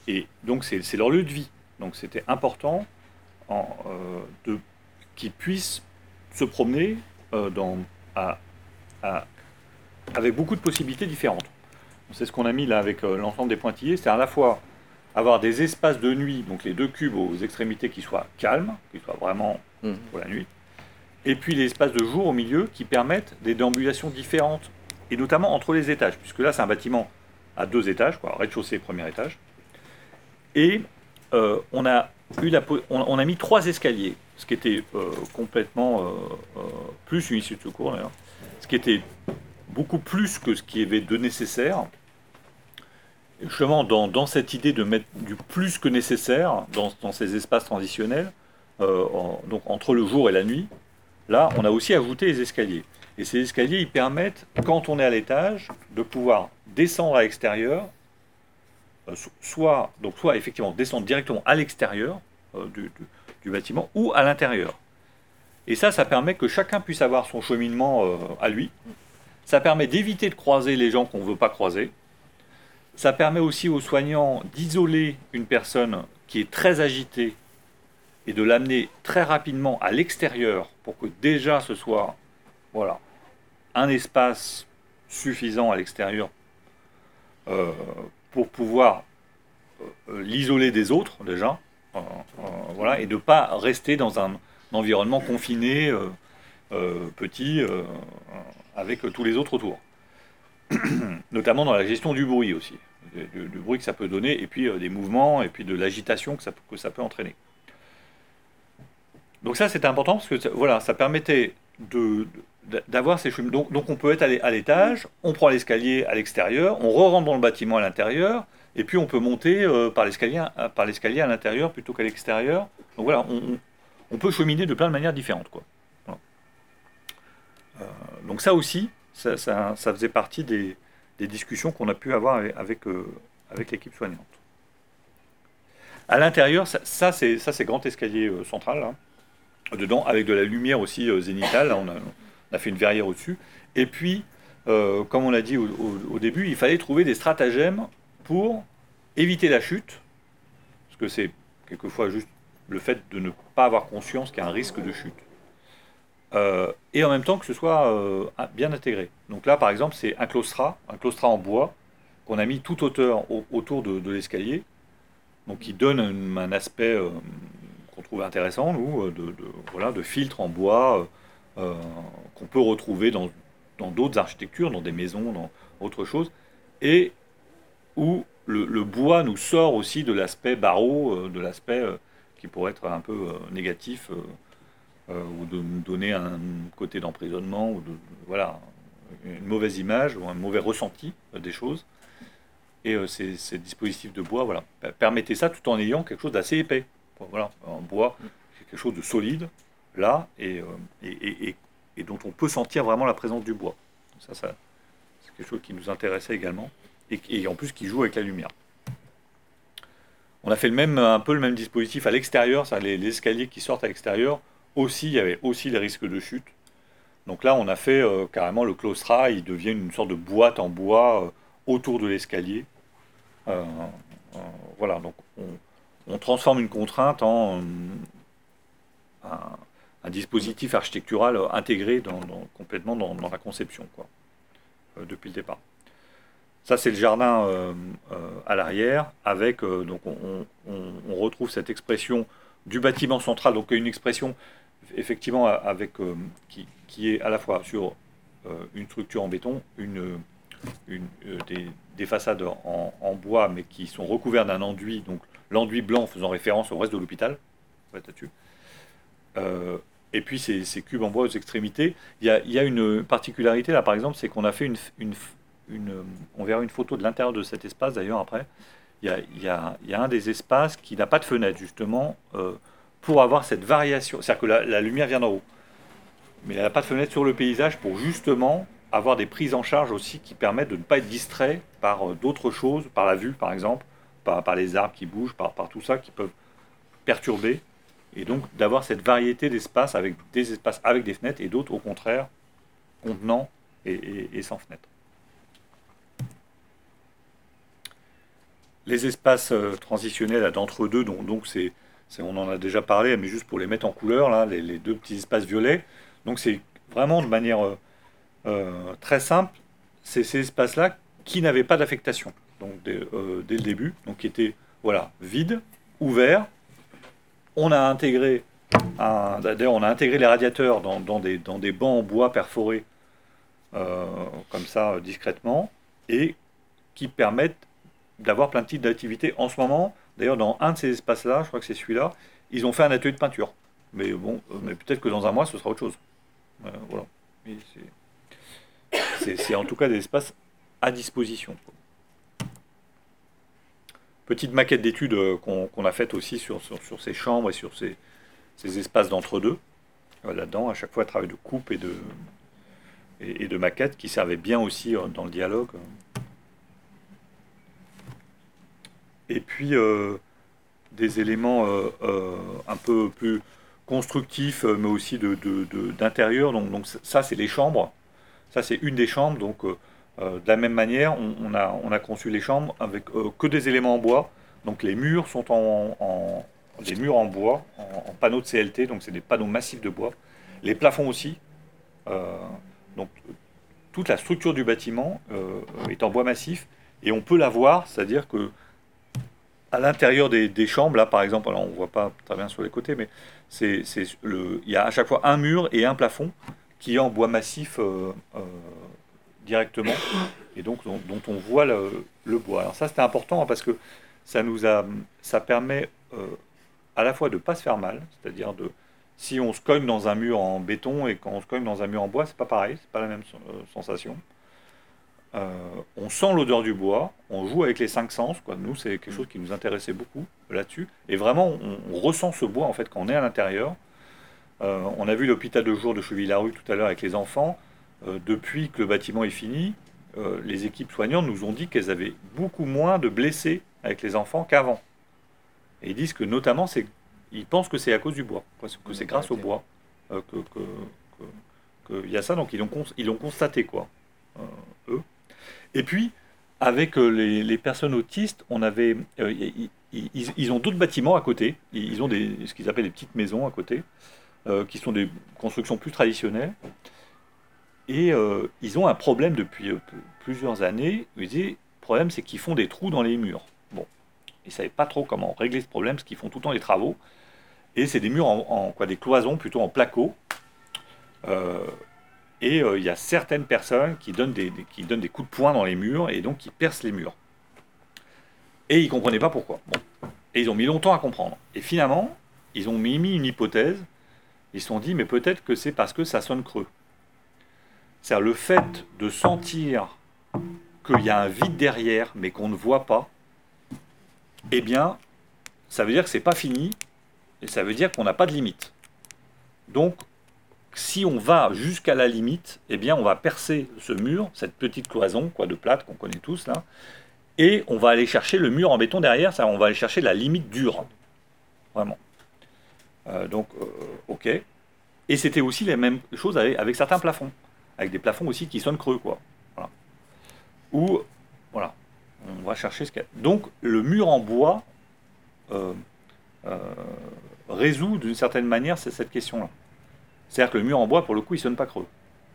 Et donc c'est leur lieu de vie. Donc c'était important de qu'ils puissent se promener dans, à, à avec beaucoup de possibilités différentes. C'est ce qu'on a mis là avec euh, l'ensemble des pointillés, c'est à la fois avoir des espaces de nuit, donc les deux cubes aux extrémités qui soient calmes, qui soient vraiment mmh. pour la nuit, et puis les espaces de jour au milieu qui permettent des déambulations différentes, et notamment entre les étages, puisque là c'est un bâtiment à deux étages, quoi, rez-de-chaussée, premier étage, et euh, on, a eu la, on, a mis trois escaliers, ce qui était euh, complètement plus une issue de secours d'ailleurs, ce qui était beaucoup plus que ce qui avait de nécessaire. Justement, dans, cette idée de mettre du plus que nécessaire dans, ces espaces transitionnels, euh, donc entre le jour et la nuit, là, on a aussi ajouté les escaliers. Et ces escaliers, ils permettent, quand on est à l'étage, de pouvoir descendre à l'extérieur, euh, soit, effectivement descendre directement à l'extérieur euh, du, du, bâtiment ou à l'intérieur. Et ça, ça permet que chacun puisse avoir son cheminement à lui, ça permet d'éviter de croiser les gens qu'on ne veut pas croiser. Ça permet aussi aux soignants d'isoler une personne qui est très agitée et de l'amener très rapidement à l'extérieur pour que déjà ce soit voilà, un espace suffisant à l'extérieur euh, pour pouvoir euh, l'isoler des autres déjà, euh, voilà, et de ne pas rester dans un environnement confiné, petit, avec tous les autres autour. Notamment dans la gestion du bruit aussi, du, bruit que ça peut donner, et puis euh, des mouvements, et puis de l'agitation que ça, que ça peut entraîner. Donc ça c'est important parce que voilà, ça permettait de, d'avoir ces chemins. Donc, on peut être à l'étage, on prend l'escalier à l'extérieur, on re-rentre dans le bâtiment à l'intérieur, et puis on peut monter euh, par l'escalier par l'escalier à l'intérieur plutôt qu'à l'extérieur. Donc voilà, on, on, peut cheminer de plein de manières différentes. Quoi. Euh, donc ça aussi, ça, faisait partie des, discussions qu'on a pu avoir avec, euh, l'équipe soignante. À l'intérieur, ça, c'est grand escalier euh, central, hein. dedans, avec de la lumière aussi zénitale, on, a, fait une verrière au-dessus. Et puis, comme on l'a dit au, début, il fallait trouver des stratagèmes pour éviter la chute, parce que c'est quelquefois juste le fait de ne pas avoir conscience qu'il y a un risque de chute. Euh, et en même temps que ce soit euh, bien intégré. Donc là, par exemple, c'est un claustrat, un claustrat en bois, qu'on a mis tout hauteur autour de, l'escalier, donc qui donne un, aspect euh, qu'on trouve intéressant, nous, de, voilà, de filtre en bois qu'on peut retrouver dans d'autres architectures, dans des maisons, dans autre chose, et où le, le bois nous sort aussi de l'aspect barreau, de l'aspect qui pourrait être un peu négatif ou de nous donner un côté d'emprisonnement, ou voilà, une mauvaise image ou un mauvais ressenti des choses. Et ces, ces, dispositifs de bois voilà, permettaient ça tout en ayant quelque chose d'assez épais. Voilà, en bois, quelque chose de solide, là, et, et, et, dont on peut sentir vraiment la présence du bois. Ça, ça c'est quelque chose qui nous intéressait également, et, en plus qui joue avec la lumière. On a fait le même, un peu le même dispositif à l'extérieur, ça, les, escaliers qui sortent à l'extérieur, aussi, il y avait aussi les risques de chute. Donc là, on a fait euh, carrément le claustra, il devient une sorte de boîte en bois euh, autour de l'escalier. Euh, voilà, donc on, transforme une contrainte en un, dispositif architectural intégré complètement dans, la conception, quoi, depuis le départ. Ça, c'est le jardin à l'arrière, avec, donc on, retrouve cette expression du bâtiment central, donc une expression effectivement avec, qui, est à la fois sur une structure en béton, une, des, façades en, bois, mais qui sont recouvertes d'un enduit, donc l'enduit blanc faisant référence au reste de l'hôpital. et puis ces, cubes en bois aux extrémités. Il y a, une particularité là, par exemple, c'est qu'on a fait une on verra une photo de l'intérieur de cet espace d'ailleurs après. Il y, a, un des espaces qui n'a pas de fenêtre justement euh, pour avoir cette variation. C'est-à-dire que la, lumière vient d'en haut, mais elle n'a pas de fenêtre sur le paysage pour justement avoir des prises en charge aussi qui permettent de ne pas être distrait par euh, d'autres choses, par la vue par exemple, par, les arbres qui bougent, par, tout ça qui peuvent perturber, et donc d'avoir cette variété d'espaces avec des espaces avec des fenêtres et d'autres au contraire contenant et sans fenêtre. Les espaces euh, transitionnels d'entre-deux, donc, donc c'est, on en a déjà parlé, mais juste pour les mettre en couleur, là, les, deux petits espaces violets. Donc c'est vraiment de manière euh, euh, très simple, c'est ces espaces-là qui n'avaient pas d'affectation, donc dès, dès, le début, donc qui étaient voilà, vides, ouverts. On a intégré, d'ailleurs on a intégré les radiateurs dans, des, dans des bancs en bois perforés, comme ça, discrètement, et qui permettent d'avoir plein de types d'activités. En ce moment, d'ailleurs, dans un de ces espaces-là, je crois que c'est celui-là, ils ont fait un atelier de peinture. Mais bon, euh, mais peut-être que dans un mois, ce sera autre chose. Euh, voilà. C'est en tout cas des espaces à disposition. Petite maquette d'études euh, qu'on a faite aussi sur, sur, ces chambres et sur ces, ces espaces d'entre-deux. Là-dedans, à chaque fois, travail de coupe et de, et, et de maquette qui servait bien aussi dans le dialogue. Et puis euh, des éléments euh, euh, un peu plus constructifs, mais aussi d'intérieur. De, donc, donc ça, c'est les chambres. Ça, c'est une des chambres. Donc, de la même manière, on, a, on a conçu les chambres avec que des éléments en bois. Donc, les murs sont en, des murs en bois, en, panneaux de CLT. Donc, c'est des panneaux massifs de bois. Les plafonds aussi. donc, toute la structure du bâtiment est en bois massif. Et on peut la voir, c'est-à-dire que à l'intérieur des, chambres, là par exemple, on ne voit pas très bien sur les côtés, mais c'est, le, il y a à chaque fois un mur et un plafond qui est en bois massif euh, euh, directement, et donc dont, on voit le, bois. Alors ça c'était important hein, parce que ça nous a, ça permet euh, à la fois de ne pas se faire mal, c'est-à-dire de si on se cogne dans un mur en béton et quand on se cogne dans un mur en bois, c'est pas pareil, c'est pas la même sensation. Euh, on sent l'odeur du bois, on joue avec les cinq sens. Quoi. Nous, c'est quelque chose qui nous intéressait beaucoup là-dessus. Et vraiment, on, ressent ce bois en fait quand on est à l'intérieur. Euh, on a vu l'hôpital de jour de Cheville-la-Rue tout à l'heure avec les enfants. Euh, depuis que le bâtiment est fini, les équipes soignantes nous ont dit qu'elles avaient beaucoup moins de blessés avec les enfants qu'avant. Et ils disent que notamment, c'est, ils pensent que c'est à cause du bois, que c'est grâce au bois qu'il que, y a ça. Donc ils l'ont, ils l'ont constaté, quoi, eux. Et puis, avec euh, les, personnes autistes, on avait, euh, ils, ont d'autres bâtiments à côté. Ils ont ce qu'ils appellent des petites maisons à côté, euh, qui sont des constructions plus traditionnelles. Et ils ont un problème depuis plusieurs années. Ils disaient, le problème, c'est qu'ils font des trous dans les murs. Bon, ils ne savaient pas trop comment régler ce problème, parce qu'ils font tout le temps des travaux. Et c'est des murs en, quoi, des cloisons plutôt en placo. Et euh, il y a certaines personnes qui donnent, des, qui donnent des coups de poing dans les murs et donc qui percent les murs. Et ils ne comprenaient pas pourquoi. Et ils ont mis longtemps à comprendre. Et finalement, ils ont mis une hypothèse. Ils se sont dit, mais peut-être que c'est parce que ça sonne creux. C'est-à-dire le fait de sentir qu'il y a un vide derrière, mais qu'on ne voit pas, eh bien, ça veut dire que c'est pas fini, et ça veut dire qu'on n'a pas de limite. Donc, si on va jusqu'à la limite, eh bien, on va percer ce mur, cette petite cloison quoi, de plate qu'on connaît tous là, et on va aller chercher le mur en béton derrière, ça, on va aller chercher la limite dure. Vraiment. Euh, donc, euh, ok. Et c'était aussi la même chose avec, certains plafonds, avec des plafonds aussi qui sonnent creux, quoi. Ou, voilà, on va chercher ce qu'il y a. Donc, le mur en bois euh, résout d'une certaine manière cette question-là. C'est-à-dire que le mur en bois, pour le coup, il sonne pas creux.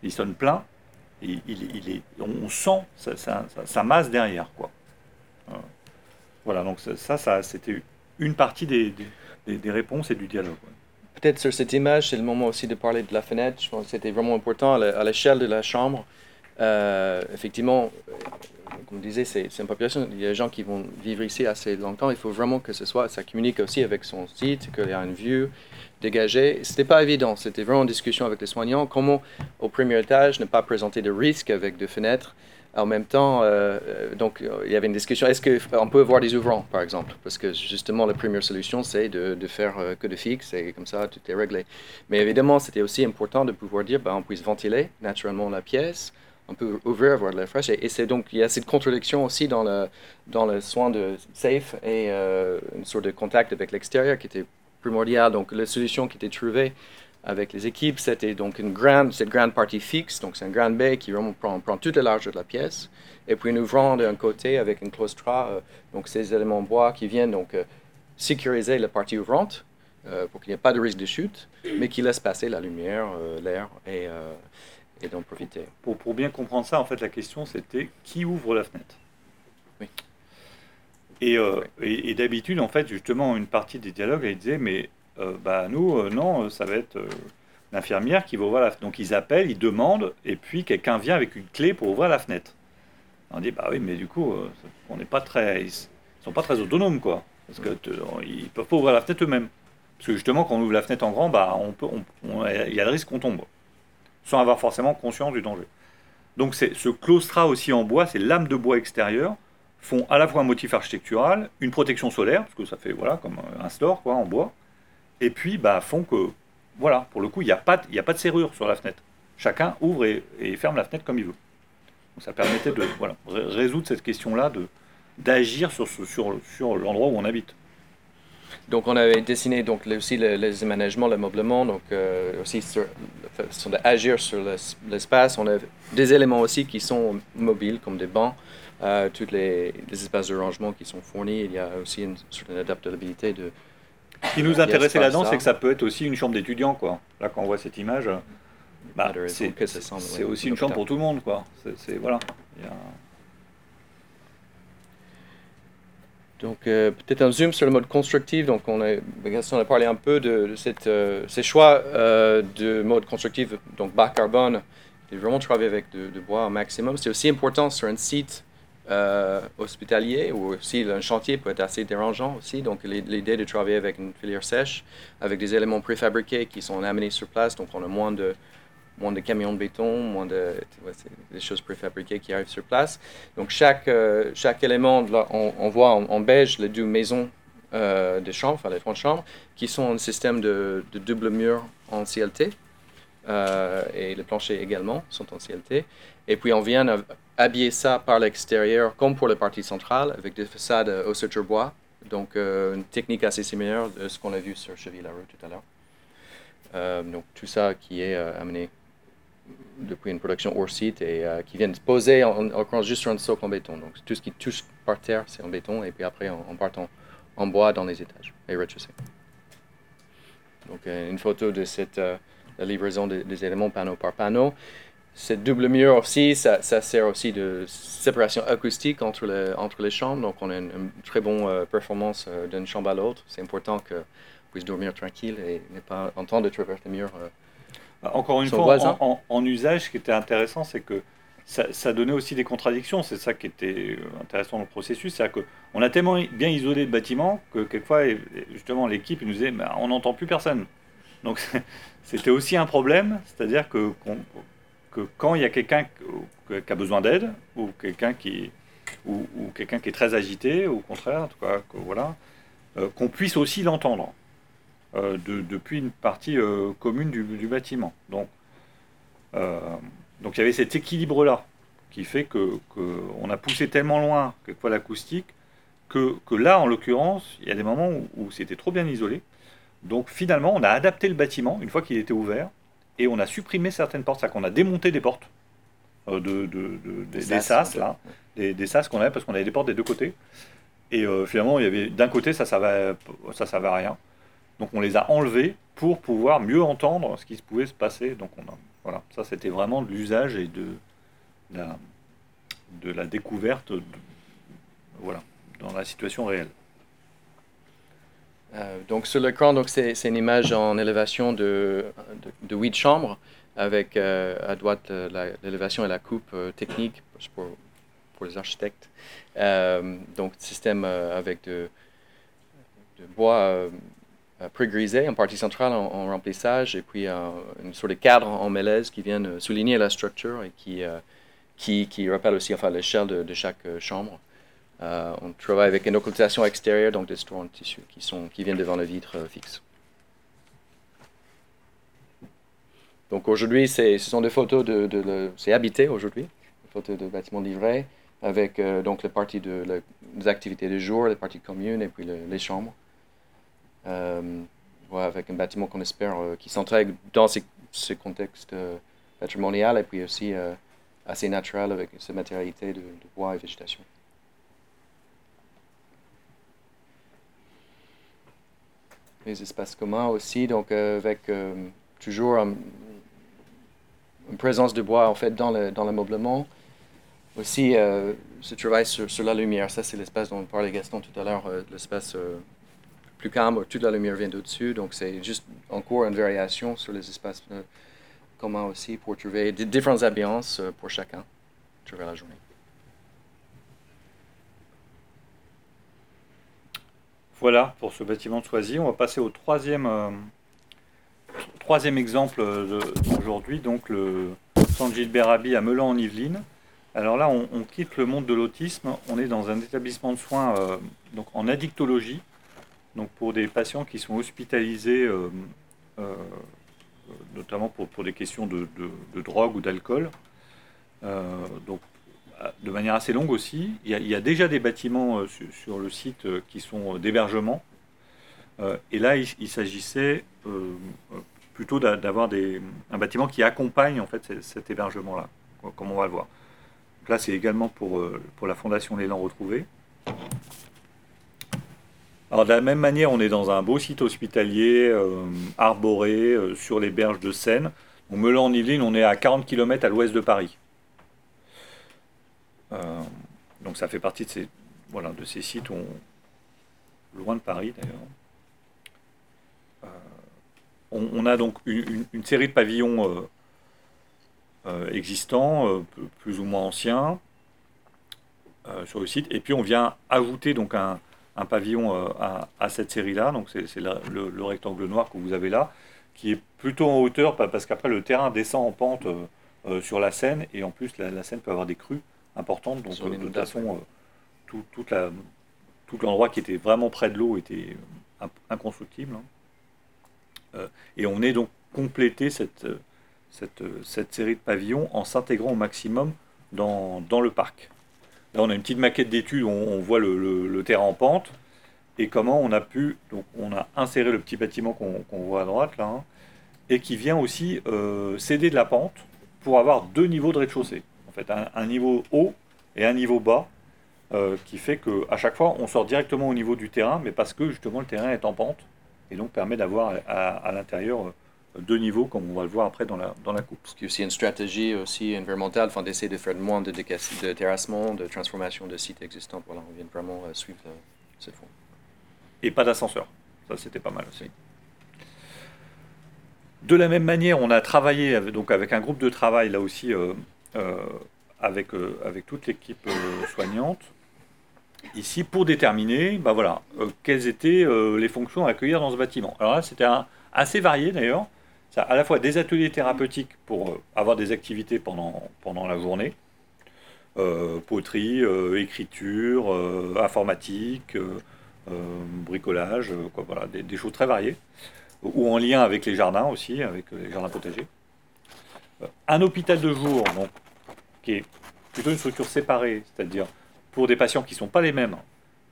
Il sonne plein, il, est, on sent sa, masse derrière, quoi. Voilà, donc ça, ça, c'était une partie des, des, réponses et du dialogue. Peut-être sur cette image, c'est le moment aussi de parler de la fenêtre. Je pense que c'était vraiment important à l'échelle de la chambre. Euh, effectivement, comme je disais, c'est une population, il y a des gens qui vont vivre ici assez longtemps. Il faut vraiment que ce soit, ça communique aussi avec son site, qu'il y a une vue dégagée. C'était pas évident. C'était vraiment une discussion avec les soignants. Comment, au premier étage, ne pas présenter de risques avec des fenêtres? En même temps, euh, euh, donc, euh, il y avait une discussion, est-ce qu'on peut avoir des ouvrants, par exemple? Parce que justement, la première solution, c'est de, faire que de fixe, et comme ça, tout est réglé. Mais évidemment, c'était aussi important de pouvoir dire, ben, on puisse ventiler naturellement la pièce, on peut ouvrir, de l'air fraîche. Et, c'est donc, il y a cette contradiction aussi dans le, dans le soin de safe et une sorte de contact avec l'extérieur qui était primordial. Donc, la solution qui était trouvée avec les équipes. C'était donc une grande, cette grande partie fixe, donc c'est un grand baie qui prend, prend, toute la largeur de la pièce. Et puis nous ouvrant d'un côté avec une claustra, euh, donc ces éléments bois qui viennent donc euh, sécuriser la partie ouvrante euh, pour qu'il n'y ait pas de risque de chute, mais qui laisse passer la lumière, l'air et, et donc profiter. Pour, pour, bien comprendre ça, en fait, la question c'était qui ouvre la fenêtre Oui. Et, et, et d'habitude, en fait, justement, une partie des dialogues, elle disait, mais euh, bah, nous, euh, non, euh, ça va être l'infirmière qui va ouvrir la fenêtre. Donc ils appellent, ils demandent, et puis quelqu'un vient avec une clé pour ouvrir la fenêtre. On dit, bah oui, mais du coup, on n'est pas très, ils sont pas très autonomes, quoi. Parce que ils peuvent pas ouvrir la fenêtre eux-mêmes. Parce que justement, quand on ouvre la fenêtre en grand, bah, on peut, il y a le risque qu'on tombe, sans avoir forcément conscience du danger. Donc ce claustra aussi en bois, ces lames de bois extérieures font à la fois un motif architectural, une protection solaire, parce que ça fait voilà comme un store quoi en bois, et puis bah, font que, voilà, pour le coup, il n'y a, pas, a pas de serrure sur la fenêtre. Chacun ouvre et, ferme la fenêtre comme il veut. Donc ça permettait de voilà, résoudre cette question-là, d'agir sur, sur, sur l'endroit où on habite. Donc on avait dessiné donc aussi les, les aménagements, l'ameublement, donc euh, aussi sur, sur d'agir sur l'espace. On a des éléments aussi qui sont mobiles comme des bancs, euh, tous les, les, espaces de rangement qui sont fournis. Il y a aussi une certaine adaptabilité de, ce qui nous intéressait là-dedans, c'est que ça peut être aussi une chambre d'étudiant, quoi. Là, quand on voit cette image, bah, c'est aussi une chambre pour tout le monde, quoi. C'est voilà. Donc, euh, peut-être un zoom sur le mode constructif. Donc, on a, on a parlé un peu de, euh, ces choix euh, de mode constructif, donc bas carbone, de vraiment travailler avec du bois au maximum. C'est aussi important sur un site hospitalier ou aussi un chantier peut être assez dérangeant aussi. Donc l'idée de travailler avec une filière sèche, avec des éléments préfabriqués qui sont amenés sur place, donc on a moins de, moins de camions de béton, moins de des choses préfabriquées qui arrivent sur place. Donc chaque, euh, chaque élément, on, voit en, beige les deux maisons euh, de chambres, enfin les trois chambres, qui sont un système de, de double mur en CLT. Euh, et les planchers également sont en CLT. Et puis on vient habiller ça par l'extérieur, comme pour la partie centrale, avec des façades au suture bois. Donc euh, une technique assez similaire de ce qu'on a vu sur Cheville-la-Rue tout à l'heure. Euh, donc tout ça qui est amené depuis une production hors site et qui vient de poser en, en, juste sur un socle en béton. Donc tout ce qui touche par terre, c'est en béton, et puis après on, part en, bois dans les étages et rez-de-chaussée. Donc une photo de cette la livraison des, éléments panneau par panneau. Cette double mur aussi, ça, sert aussi de séparation acoustique entre, les, entre les chambres. Donc, on a une, très bonne euh, performance euh, d'une chambre à l'autre. C'est important qu'on puisse dormir tranquille et ne pas entendre de traverser les murs. Euh, bah, encore une fois, en, usage, ce qui était intéressant, c'est que ça, donnait aussi des contradictions. C'est ça qui était intéressant dans le processus. C'est-à-dire qu'on a tellement bien isolé le bâtiment que quelquefois, justement, l'équipe nous disait on n'entend plus personne. Donc c'était aussi un problème, c'est-à-dire que, que quand il y a quelqu'un qui a besoin d'aide, ou quelqu'un qui, ou, quelqu'un qui est très agité, au contraire, en tout cas, voilà, qu'on puisse aussi l'entendre depuis une partie commune du, bâtiment. Donc, donc il y avait cet équilibre-là qui fait que qu'on a poussé tellement loin quelquefois l'acoustique que, que, là, en l'occurrence, il y a des moments où, c'était trop bien isolé. Donc finalement, on a adapté le bâtiment une fois qu'il était ouvert et on a supprimé certaines portes, c'est-à-dire qu'on a démonté des portes euh, de, de, des, sas, là, des, des sas qu'on avait parce qu'on avait des portes des deux côtés. Et euh, finalement, il y avait d'un côté, ça ne servait, ça servait à rien. Donc on les a enlevés pour pouvoir mieux entendre ce qui pouvait se passer. Donc on a, voilà, ça c'était vraiment de l'usage et de, la, de la découverte voilà, dans la situation réelle. Euh, donc sur l'écran, donc c'est, une image en élévation de, de, 8 chambres avec euh, à droite l'élévation et la coupe euh, technique pour, pour, les architectes. donc système avec de bois pré-grisé en partie centrale en, remplissage et puis une sorte de cadre en mélèze qui viennent souligner la structure et qui qui, qui rappelle aussi enfin, l'échelle de, de, chaque euh, chambre. Euh, on travaille avec une occultation extérieure, donc des stores en tissu qui, qui viennent devant le vitre euh, fixe. Donc aujourd'hui, ce sont des photos de, c'est habité aujourd'hui, des photos de bâtiments livrés avec donc les parties de les activités de jour, les parties communes et puis les chambres. Avec un bâtiment qu'on espère qui s'intègre dans ce, ce contexte patrimonial et puis aussi assez naturel avec cette matérialité de, bois et végétation. Les espaces communs aussi, donc euh, avec euh, toujours une présence de bois en fait dans le dans. Aussi, euh, ce travail sur, la lumière, ça c'est l'espace dont parlait Gaston tout à l'heure, l'espace plus calme, toute la lumière vient d'au-dessus, donc c'est juste encore une variation sur les espaces comment aussi pour trouver différentes ambiances euh, pour chacun durant la journée. Voilà pour ce bâtiment de Soisy. On va passer au troisième, euh, troisième exemple d'aujourd'hui, donc le San Gilbert Abbey à Melan en Yvelines. Alors là, on, quitte le monde de l'autisme. On est dans un établissement de soins euh, donc en addictologie, donc pour des patients qui sont hospitalisés notamment pour, pour, des questions de, de, drogue ou d'alcool. Euh, donc, de manière assez longue aussi. Il y a, déjà des bâtiments euh, sur, le site euh, qui sont d'hébergement. et là, il, s'agissait plutôt d'avoir un bâtiment qui accompagne en fait cet, hébergement-là, comme on va le voir. là, c'est également pour, pour la Fondation L'élan retrouvé. Alors de la même manière, on est dans un beau site hospitalier, euh, arboré, euh, sur les berges de Seine. Au Melan-en-Yvelines, on est à 40 km à l'ouest de Paris. Euh, donc ça fait partie de ces, voilà, de ces sites loin de Paris d'ailleurs. On, a donc une, série de pavillons existants, plus ou moins anciens, sur le site. Et puis on vient ajouter donc un, un pavillon euh, à, cette série-là. Donc c'est le, rectangle noir que vous avez là, qui est plutôt en hauteur parce qu'après le terrain descend en pente euh, euh, sur la Seine et en plus la, Seine peut avoir des crues importantes. Donc de toute façon, tout, toute la, tout l'endroit qui était vraiment près de l'eau était inconstructible. Hein. et on est donc complété cette, cette, cette série de pavillons en s'intégrant au maximum dans, dans le parc. Là, on a une petite maquette d'étude où on, voit le, terrain en pente et comment on a pu. Donc, on a inséré le petit bâtiment qu'on voit à droite là, hein, et qui vient aussi euh, céder de la pente pour avoir deux niveaux de rez-de-chaussée. En fait, un, niveau haut et un niveau bas, euh, qui fait qu'à chaque fois, on sort directement au niveau du terrain, mais parce que justement le terrain est en pente et donc permet d'avoir à l'intérieur deux niveaux, comme on va le voir après dans la, dans la coupe. Ce qui est aussi une stratégie aussi environnementale, enfin, d'essayer de faire moins de, de, terrassement, de transformation de sites existants. Voilà, on vient vraiment euh, suivre euh, cette fond. Et pas d'ascenseur. Ça, c'était pas mal aussi. De la même manière, on a travaillé avec, donc avec un groupe de travail, là aussi, euh, avec, avec toute l'équipe soignante, ici, pour déterminer bah voilà, quelles étaient les fonctions à accueillir dans ce bâtiment. Alors là, c'était assez varié d'ailleurs. Ça à la fois des ateliers thérapeutiques pour euh, avoir des activités pendant, pendant la journée, euh, poterie, euh, écriture, informatique, bricolage, voilà, des, choses très variées, ou en lien avec les jardins aussi, avec les jardins potagers. Un hôpital de jour, donc, qui est plutôt une structure séparée, c'est-à-dire pour des patients qui ne sont pas les mêmes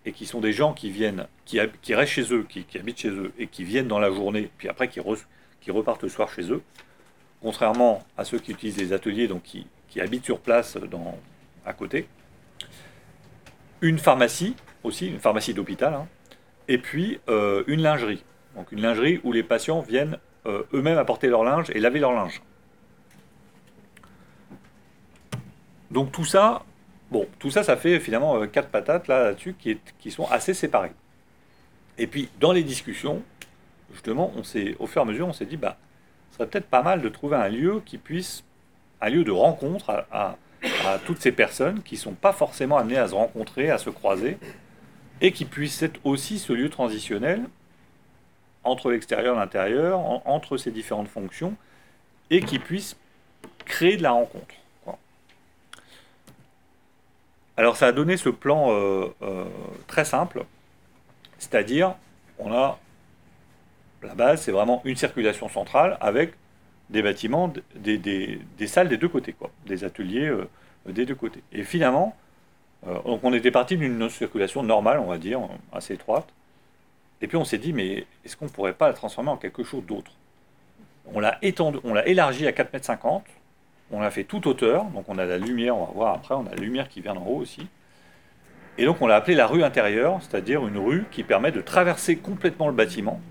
et qui sont des gens qui viennent, qui, qui restent chez eux, qui, habitent chez eux et qui viennent dans la journée, puis après qui, qui repartent le soir chez eux, contrairement à ceux qui utilisent des ateliers, donc qui, habitent sur place dans, à côté. Une pharmacie aussi, une pharmacie d'hôpital, hein, et puis euh, une lingerie. Donc une lingerie où les patients viennent euh, eux-mêmes apporter leur linge et laver leur linge. Donc tout ça, bon, tout ça, ça fait finalement euh, quatre patates là-dessus qui, qui sont assez séparées. Et puis dans les discussions, justement, on s'est, au fur et à mesure, on s'est dit, bah, ce serait peut-être pas mal de trouver un lieu qui puisse, un lieu de rencontre à, toutes ces personnes qui ne sont pas forcément amenées à se rencontrer, à se croiser, et qui puisse être aussi ce lieu transitionnel entre l'extérieur et l'intérieur, entre ces différentes fonctions, et qui puisse créer de la rencontre. Alors ça a donné ce plan euh, euh, très simple, c'est-à-dire on a la base, c'est vraiment une circulation centrale avec des bâtiments, des, salles des deux côtés, des ateliers euh, des deux côtés. Et finalement, donc on était parti d'une circulation normale, on va dire, assez étroite. Et puis on s'est dit, mais est-ce qu'on ne pourrait pas la transformer en quelque chose d'autre? On l'a étendu, on l'a élargi à 4,50 m on l'a fait toute hauteur, donc on a la lumière, on va voir après, on a la lumière qui vient d'en haut aussi. Et donc on l'a appelé la rue intérieure, c'est-à-dire une rue qui permet de traverser complètement le bâtiment,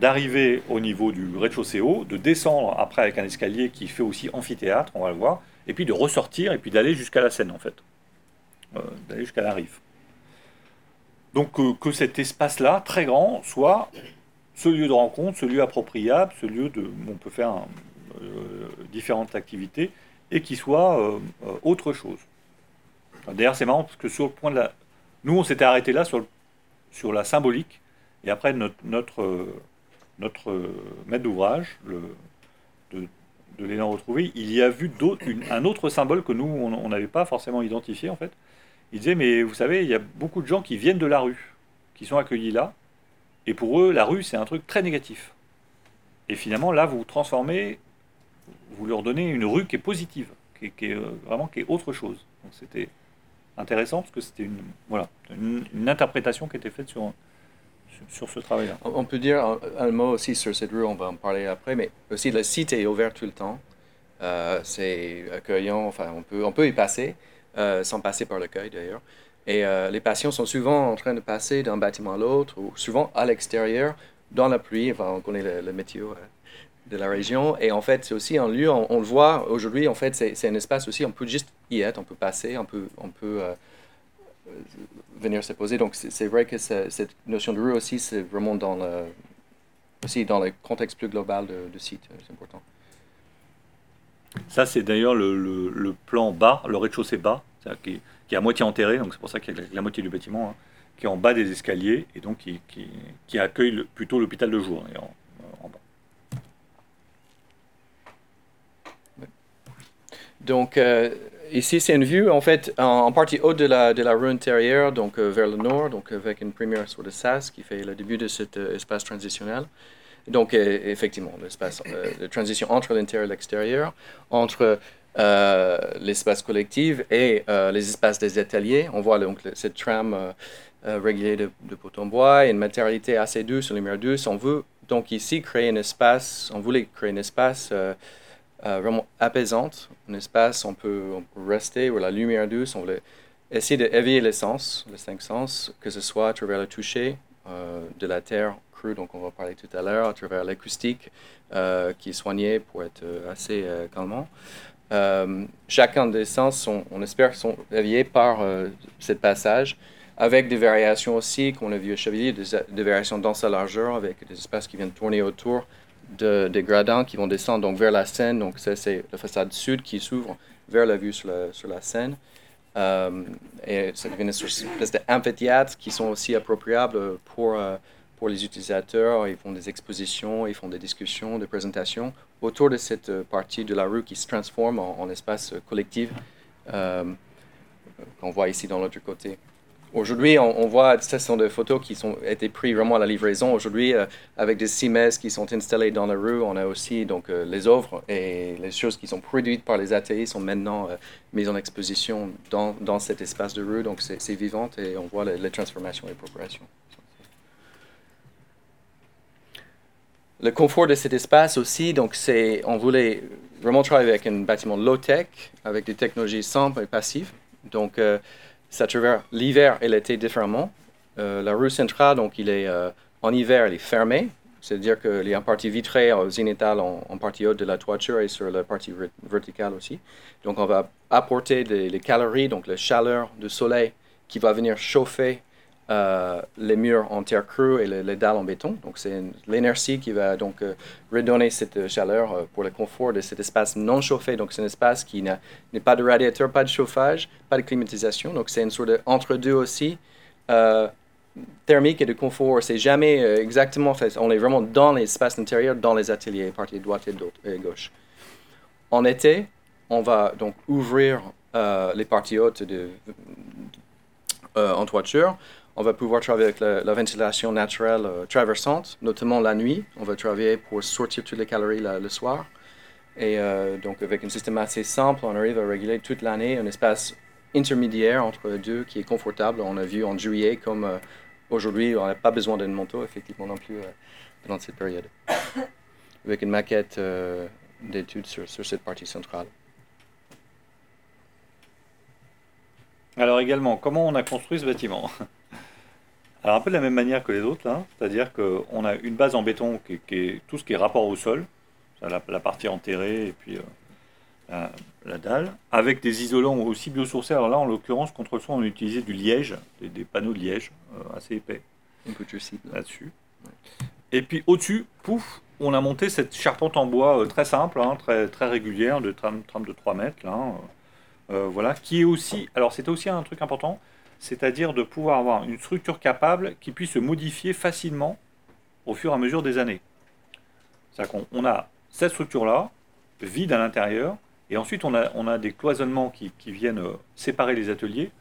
d'arriver au niveau du rez-de-chaussée haut, de descendre après avec un escalier qui fait aussi amphithéâtre, on va le voir, et puis de ressortir et puis d'aller jusqu'à la Seine en fait, euh, d'aller jusqu'à la rive. Donc euh, que cet espace-là, très grand, soit ce lieu de rencontre, ce lieu appropriable, ce lieu de, où on peut faire euh, différentes activités et qui soit autre chose. D'ailleurs, c'est marrant parce que sur le point de la. Nous, on s'était arrêté là sur, sur la symbolique, et après, notre, notre maître d'ouvrage, de, de l'élan retrouvé, il y a vu un autre symbole que nous, on n'avait pas forcément identifié en fait. Il disait, mais vous savez, il y a beaucoup de gens qui viennent de la rue, qui sont accueillis là, et pour eux, la rue, c'est un truc très négatif. Et finalement, là, vous vous transformez vous leur donnez une rue qui est positive, qui est, euh, vraiment qui est autre chose. Donc c'était intéressant parce que c'était une, voilà, une, interprétation qui était faite sur, sur, ce travail-là. On peut dire un, mot aussi sur cette rue, on va en parler après, mais aussi le site est ouvert tout le temps. Euh, c'est accueillant, enfin on peut, on peut y passer, euh, sans passer par l'accueil d'ailleurs. Et les patients sont souvent en train de passer d'un bâtiment à l'autre, ou souvent à l'extérieur, dans la pluie, enfin on connaît le, le météo de la région. Et en fait, c'est aussi un lieu, on, le voit aujourd'hui, en fait, c'est un espace aussi, on peut juste y être, on peut passer, on peut, on peut euh, venir se poser. Donc, c'est vrai que cette notion de rue aussi, c'est vraiment dans le, aussi dans le contexte plus global du site, c'est important. Ça, c'est d'ailleurs le, le, plan bas, le rez-de-chaussée bas, qui, qui, est à moitié enterré, donc c'est pour ça qu'il y a la, moitié du bâtiment, hein, qui est en bas des escaliers, et donc qui, qui, qui accueille plutôt l'hôpital de jour. Donc, euh, ici, c'est une vue, en fait, en, partie haute de la, de la rue intérieure, donc euh, vers le nord, donc avec une première sur le SAS qui fait le début de cet euh, espace transitionnel. Donc, effectivement, l'espace de transition entre l'intérieur et l'extérieur, entre l'espace collectif et les espaces des ateliers. On voit donc cette trame régulée de, de en bois et une matérialité assez douce, une lumière douce. On veut donc ici créer un espace, on voulait créer un espace euh, vraiment apaisante, un espace où on peut, rester, où la lumière douce, on voulait essayer d'éveiller les sens, les cinq sens, que ce soit à travers le toucher euh, de la terre crue, donc on va parler tout à l'heure, à travers l'acoustique euh, qui est soignée pour être assez calmant. chacun des sens, on espère, sont éveillés par ce passage avec des variations aussi, comme on a vu à Chevalier, des variations dans sa largeur, avec des espaces qui viennent tourner autour de, des gradins qui vont descendre donc, vers la Seine. Donc, ça, c'est la façade sud qui s'ouvre vers la vue sur la, sur la Seine. Euh, et ça devient une espèce d'amphithéâtre qui sont aussi appropriables pour, euh, pour les utilisateurs. Ils font des expositions, ils font des discussions, des présentations autour de cette euh, partie de la rue qui se transforme en, espace collectif qu'on voit ici dans l'autre côté. Aujourd'hui, on, voit, ce sont des photos qui ont été prises vraiment à la livraison. Aujourd'hui, euh, avec des CIMES qui sont installés dans la rue, on a aussi donc, euh, les œuvres et les choses qui sont produites par les ateliers sont maintenant euh, mises en exposition dans, dans, cet espace de rue. Donc, c'est vivant et on voit les, transformations et les progressions. Le confort de cet espace aussi, donc on voulait vraiment travailler avec un bâtiment low-tech, avec des technologies simples et passives. Donc, ça traverse l'hiver et l'été différemment. Euh, la rue centrale, donc, il est, euh, en hiver, elle est fermée. C'est-à-dire y a une partie vitrée au zénithal en, partie haute de la toiture et sur la partie verticale aussi. Donc, on va apporter les calories, donc la chaleur du soleil qui va venir chauffer euh, les murs en terre crue et les, dalles en béton. Donc c'est l'inertie qui va donc euh, redonner cette chaleur euh, pour le confort de cet espace non chauffé. Donc c'est un espace qui n'a pas de radiateur, pas de chauffage, pas de climatisation. Donc c'est une sorte d'entre-deux aussi. thermique et de confort, c'est jamais exactement fait. On est vraiment dans l'espace intérieur, dans les ateliers, partie droite et, gauche. En été, on va donc ouvrir les parties hautes de, en toiture on va pouvoir travailler avec la, ventilation naturelle euh, traversante, notamment la nuit. On va travailler pour sortir toutes les calories le soir. Et euh, donc, avec un système assez simple, on arrive à réguler toute l'année un espace intermédiaire entre les deux qui est confortable. On a vu en juillet, comme euh, aujourd'hui, on n'a pas besoin d'un manteau, effectivement, non plus pendant cette période. avec une maquette d'études sur, sur cette partie centrale. Alors également, comment on a construit ce bâtiment? alors un peu de la même manière que les autres, là, c'est-à-dire qu'on a une base en béton qui, est tout ce qui est rapport au sol, la, la partie enterrée et puis euh, la, dalle, avec des isolants aussi biosourcés. Alors là, en l'occurrence, contre le son, on a utilisé du liège, des, panneaux de liège euh, assez épais là-dessus. Et puis au-dessus, pouf, on a monté cette charpente en bois euh, très simple, hein, très, très régulière, de trame, de 3 mètres, là, voilà, qui est aussi, alors c'était aussi un truc important, c'est-à-dire de pouvoir avoir une structure capable qui puisse se modifier facilement au fur et à mesure des années. C'est-à-dire qu'on a cette structure-là, vide à l'intérieur, et ensuite on a, des cloisonnements qui, qui viennent euh, séparer les ateliers,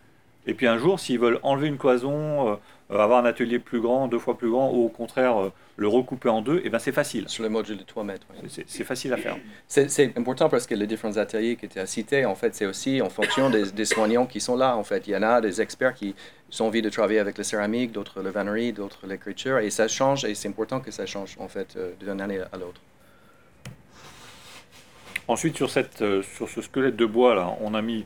et puis un jour, s'ils veulent enlever une cloison, euh, euh, avoir un atelier plus grand, deux fois plus grand, ou au contraire euh, le recouper en deux, et eh ben c'est facile. Sur le module de 3 mètres. C'est facile à faire. C'est important parce que les différents ateliers qui étaient à citer, en fait, c'est aussi en fonction des, soignants qui sont là. En fait, il y en a des experts qui ont envie de travailler avec la céramique, d'autres la vannerie, d'autres l'écriture, et ça change, et c'est important que ça change en fait d'une année à l'autre. Ensuite, sur, cette, sur ce squelette de bois là, on a mis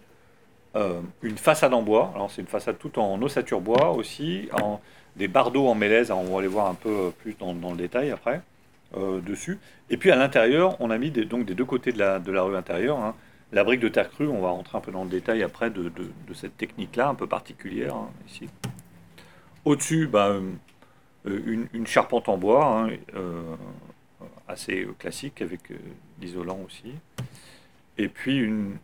euh, une façade en bois, alors c'est une façade toute en ossature bois aussi, en, des bardeaux en mélèze, on va aller voir un peu plus dans, le détail après, euh, dessus. Et puis à l'intérieur, on a mis des, donc des deux côtés de la, de la rue intérieure, hein, la brique de terre crue, on va rentrer un peu dans le détail après de, de, cette technique-là, un peu particulière, hein, ici. Au-dessus, bah, euh, une, charpente en bois, hein, assez classique, avec l'isolant aussi. Et puis une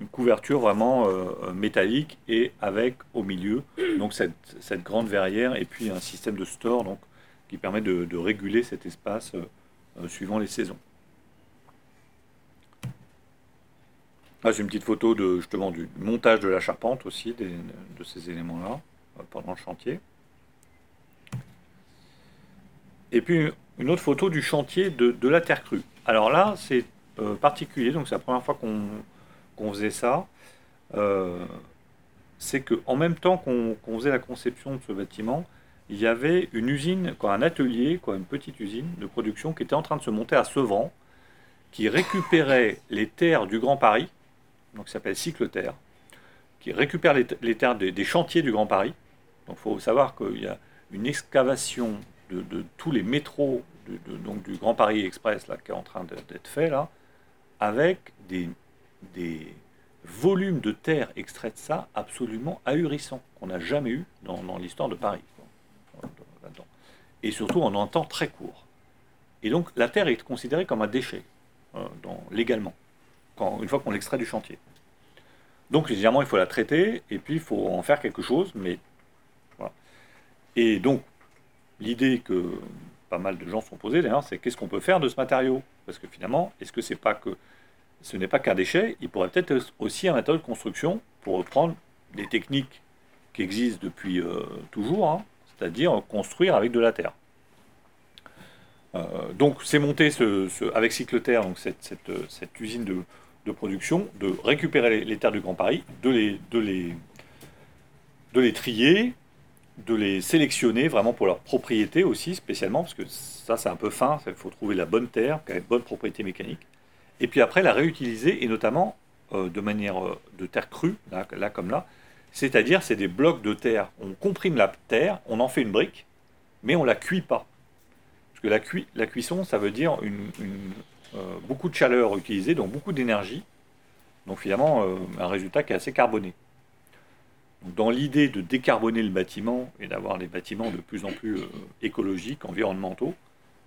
une couverture vraiment euh, euh, métallique et avec au milieu donc cette, cette, grande verrière et puis un système de store donc, qui permet de, réguler cet espace euh, suivant les saisons. C'est une petite photo de, justement du montage de la charpente aussi, de ces éléments-là, pendant le chantier. Et puis une autre photo du chantier de, de la terre crue. Alors là, c'est particulier, donc c'est la première fois qu'on qu'on faisait ça, euh, c'est qu'en même temps qu'on faisait la conception de ce bâtiment, il y avait une usine, quoi, un atelier, quoi, une petite usine de production qui était en train de se monter à Sevran, qui récupérait les terres du Grand Paris, donc ça s'appelle Cycle Terre, qui récupère les, terres des, chantiers du Grand Paris. Donc il faut savoir qu'il y a une excavation de, tous les métros donc du Grand Paris Express qui est en train d'être fait là, avec des des volumes de terre extraits de ça absolument ahurissants, qu'on n'a jamais eu dans, l'histoire de Paris. Et surtout en un temps très court. Et donc la terre est considérée comme un déchet, euh, légalement, quand, une fois qu'on l'extrait du chantier. Donc évidemment, il faut la traiter, et puis il faut en faire quelque chose, mais voilà. Et donc, l'idée que pas mal de gens sont posés d'ailleurs, c'est qu'est-ce qu'on peut faire de ce matériau? Parce que finalement, est-ce que c'est pas que ce n'est pas qu'un déchet Il pourrait peut-être aussi un matériau de construction pour reprendre des techniques qui existent depuis euh, toujours, hein, c'est-à-dire construire avec de la terre. Euh, donc c'est monté avec Cycleterre, donc cette, usine de, production, de récupérer les, terres du Grand Paris, de les, trier, de les sélectionner vraiment pour leur propriété aussi, spécialement, parce que ça c'est un peu fin, il faut trouver la bonne terre, qui a une bonne propriété mécanique, et puis après la réutiliser, et notamment euh, de manière euh, de terre crue, là, comme là, c'est-à-dire c'est des blocs de terre, on comprime la terre, on en fait une brique, mais on la cuit pas. Parce que la, la cuisson, ça veut dire euh, beaucoup de chaleur utilisée, donc beaucoup d'énergie, donc finalement un résultat qui est assez carboné. Dans l'idée de décarboner le bâtiment et d'avoir des bâtiments de plus en plus écologiques, environnementaux,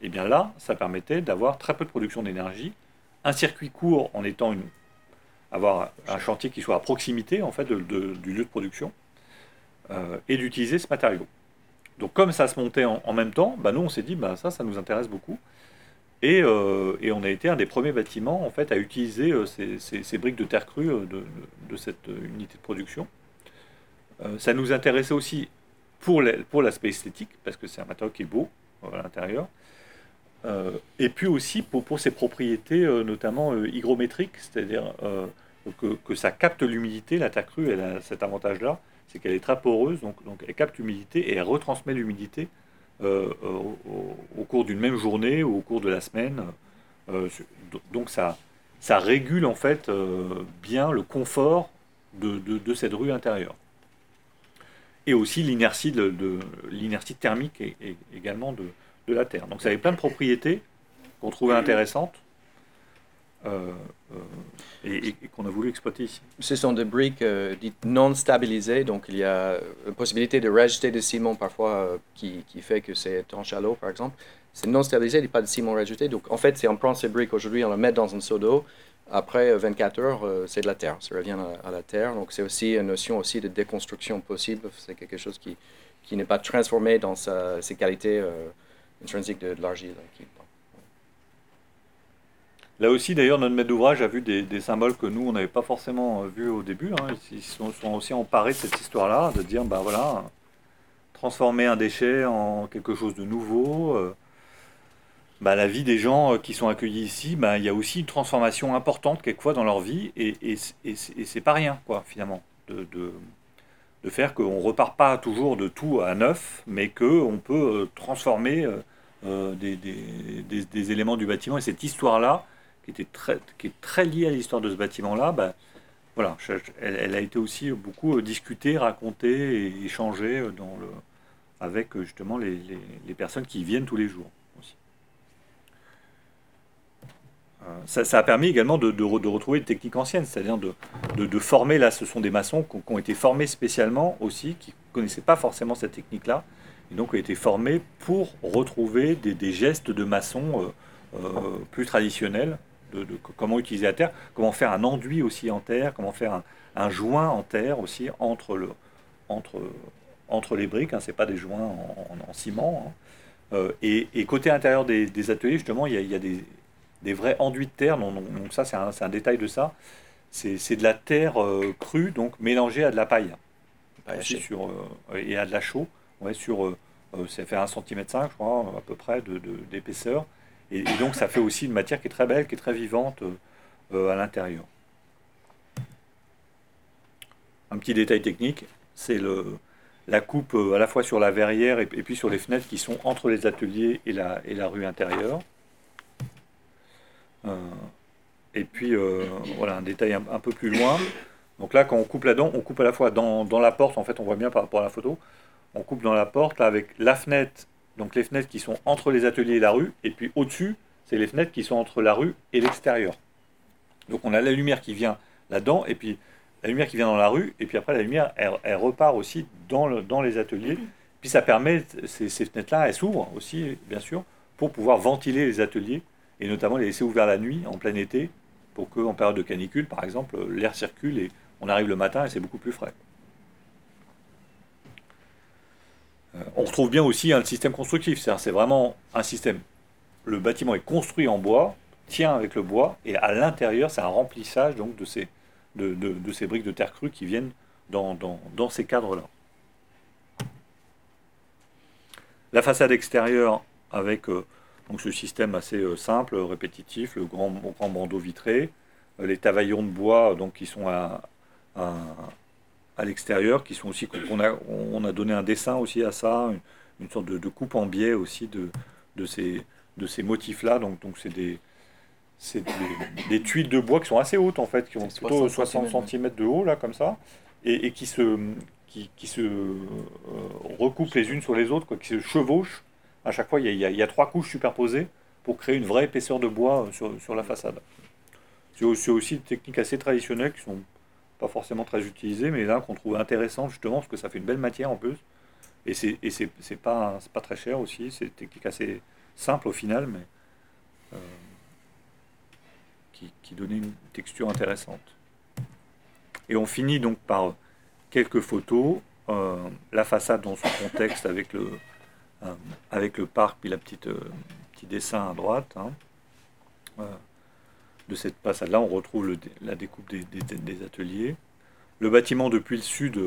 et eh bien là, ça permettait d'avoir très peu de production d'énergie, un circuit court en étant une, avoir un chantier qui soit à proximité en fait du lieu de production euh, et d'utiliser ce matériau. Donc comme ça se montait en, même temps, bah nous on s'est dit bah ça, ça nous intéresse beaucoup. Et, euh, et, on a été un des premiers bâtiments en fait à utiliser ces, briques de terre crue de cette unité de production. Euh, ça nous intéressait aussi pour l'aspect esthétique, parce que c'est un matériau qui est beau euh, à l'intérieur. Euh, et puis aussi pour, ses propriétés, notamment hygrométriques, c'est-à-dire que, ça capte l'humidité. La terre crue, elle a cet avantage-là, c'est qu'elle est très poreuse, donc, elle capte l'humidité et elle retransmet l'humidité au, cours d'une même journée ou au cours de la semaine. donc ça, régule en fait bien le confort de, cette rue intérieure et aussi l'inertie thermique également de, la Terre. Donc ça avait plein de propriétés qu'on trouvait intéressantes euh, euh, et, qu'on a voulu exploiter ici. Ce sont des briques euh, dites non stabilisées, donc il y a une possibilité de rajouter du ciment parfois qui, fait que c'est à l'eau par exemple. C'est non stabilisé, il n'y a pas de ciment rajouté. Donc en fait, si on prend ces briques aujourd'hui, on les met dans un seau d'eau, après 24 euh, heures, c'est de la terre, ça revient à, la terre. Donc c'est aussi une notion aussi de déconstruction possible. C'est quelque chose qui, qui n'est pas transformé dans ses qualités euh, intrinsiques de, l'argile. Là aussi, d'ailleurs, notre maître d'ouvrage a vu des, symboles que nous, on n'avait pas forcément vus au début. Hein. Ils sont, sont, aussi emparés de cette histoire-là, de dire, ben voilà, transformer un déchet en quelque chose de nouveau. Bah, la vie des gens euh, qui sont accueillis ici, bah, il y a aussi une transformation importante quelquefois dans leur vie, et, c'est pas rien, quoi, finalement, de, faire qu'on ne repart pas toujours de tout à neuf, mais qu'on peut euh, transformer euh, des, des, éléments du bâtiment. Et cette histoire-là, qui, qui est très liée à l'histoire de ce bâtiment-là, bah, voilà, elle, a été aussi beaucoup discutée, racontée et échangée dans le, avec justement les, les, les personnes qui viennent tous les jours. Ça, a permis également de, retrouver une technique ancienne, c'est-à-dire de, former, là ce sont des maçons qui, ont été formés spécialement aussi, qui ne connaissaient pas forcément cette technique-là, et donc ont été formés pour retrouver des, gestes de maçon euh, euh, plus traditionnels, comment utiliser la terre, comment faire un enduit aussi en terre, comment faire un, joint en terre aussi entre, le, entre, entre les briques, hein, ce n'est pas des joints en, ciment. Hein. Euh, et, côté intérieur des, ateliers, justement, il y a des des vrais enduits de terre. Donc, donc ça, c'est un, un, détail de ça. C'est de la terre euh, crue, donc mélangée à de la paille. sur, euh, et à de la chaux. Ouais, sur, euh, ça fait 1 cm 5, je crois, à peu près, d'épaisseur. De, et, donc, ça fait aussi une matière qui est très belle, qui est très vivante à l'intérieur. Un petit détail technique, c'est la coupe à la fois sur la verrière et, puis sur les fenêtres qui sont entre les ateliers et la, et la rue intérieure. Euh, et puis, euh, voilà, un détail un, peu plus loin. Donc là, quand on coupe là-dedans, on coupe à la fois dans, dans, la porte, en fait, on voit bien par rapport à la photo, on coupe dans la porte avec la fenêtre, donc les fenêtres qui sont entre les ateliers et la rue, et puis au-dessus, c'est les fenêtres qui sont entre la rue et l'extérieur. Donc on a la lumière qui vient là-dedans, et puis la lumière qui vient dans la rue, et puis après la lumière, elle, repart aussi dans, le, dans, les ateliers. Puis ça permet, ces, ces fenêtres-là, elles s'ouvrent aussi, bien sûr, pour pouvoir ventiler les ateliers et notamment les laisser ouverts la nuit, en plein été, pour qu'en période de canicule, par exemple, l'air circule et on arrive le matin et c'est beaucoup plus frais. on retrouve bien aussi un système constructif, c'est vraiment un système. Le bâtiment est construit en bois, tient avec le bois, et à l'intérieur, c'est un remplissage donc, de, ces, de, de, ces briques de terre crue qui viennent dans, dans, dans ces cadres-là. La façade extérieure avec donc ce système assez euh, simple, répétitif, le grand, grand bandeau vitré, euh, les tavaillons de bois donc, qui sont à, à, l'extérieur, qui sont aussi. On a, on a donné un dessin aussi à ça, une, sorte de, coupe en biais aussi de, de ces, de ces motifs-là. Donc, donc c'est des, c'est des, tuiles de bois qui sont assez hautes en fait, qui ont plutôt 60 cm de haut là comme ça, et, qui se, qui, qui se euh, recoupent les unes sur les autres, quoi, qui se chevauchent à chaque fois, il y, a, trois couches superposées pour créer une vraie épaisseur de bois euh, sur, la façade. C'est aussi, une technique assez traditionnelle qui sont pas forcément très utilisées, mais là qu'on trouve intéressant justement parce que ça fait une belle matière en plus. Et c'est pas, pas très cher aussi, c'est une technique assez simple au final, mais euh, qui, qui donnait une texture intéressante. Et on finit donc par quelques photos, euh, la façade dans son contexte avec le, euh, avec le parc, puis la petite euh, petit dessin à droite hein. euh, de cette façade-là. On retrouve la découpe des, ateliers. Le bâtiment depuis le sud,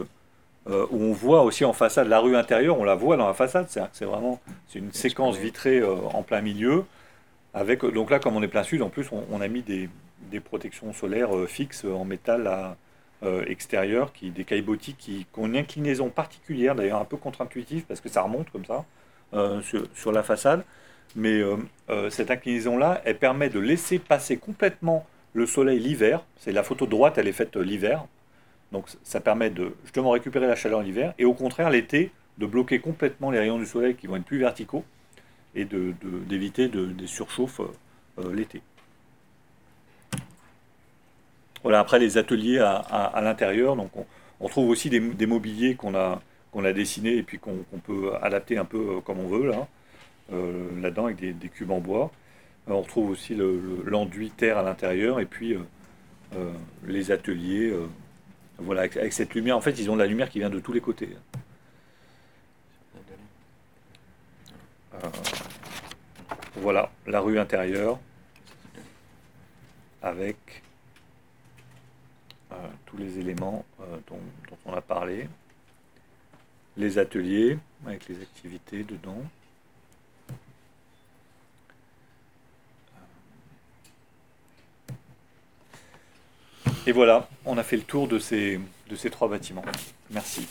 où on voit aussi en façade la rue intérieure, on la voit dans la façade. C'est vraiment c'est une séquence vitrée en plein milieu. Avec, donc là, comme on est plein sud, en plus, on, a mis des, protections solaires fixes en métal à, extérieur, qui, des caillebotis qui, qui ont une inclinaison particulière, d'ailleurs un peu contre-intuitive, parce que ça remonte comme ça. Euh, sur, la façade. Mais euh, euh, cette inclinaison-là, elle permet de laisser passer complètement le soleil l'hiver. C'est la photo droite, elle est faite l'hiver. Donc ça permet de justement récupérer la chaleur l'hiver. Et au contraire, l'été, de bloquer complètement les rayons du soleil qui vont être plus verticaux et d'éviter de, des surchauffes l'été. Voilà, après les ateliers à, l'intérieur, donc on, trouve aussi des mobiliers qu'on a, qu'on a dessiné et puis qu'on peut adapter un peu euh, comme on veut là, euh, là-dedans avec des, cubes en bois. Euh, on retrouve aussi l'enduit terre à l'intérieur et puis les ateliers. voilà, avec, cette lumière. En fait, ils ont de la lumière qui vient de tous les côtés. voilà, la rue intérieure avec tous les éléments dont, on a parlé les ateliers avec les activités dedans. Et voilà, on a fait le tour de ces, de ces trois bâtiments. Merci.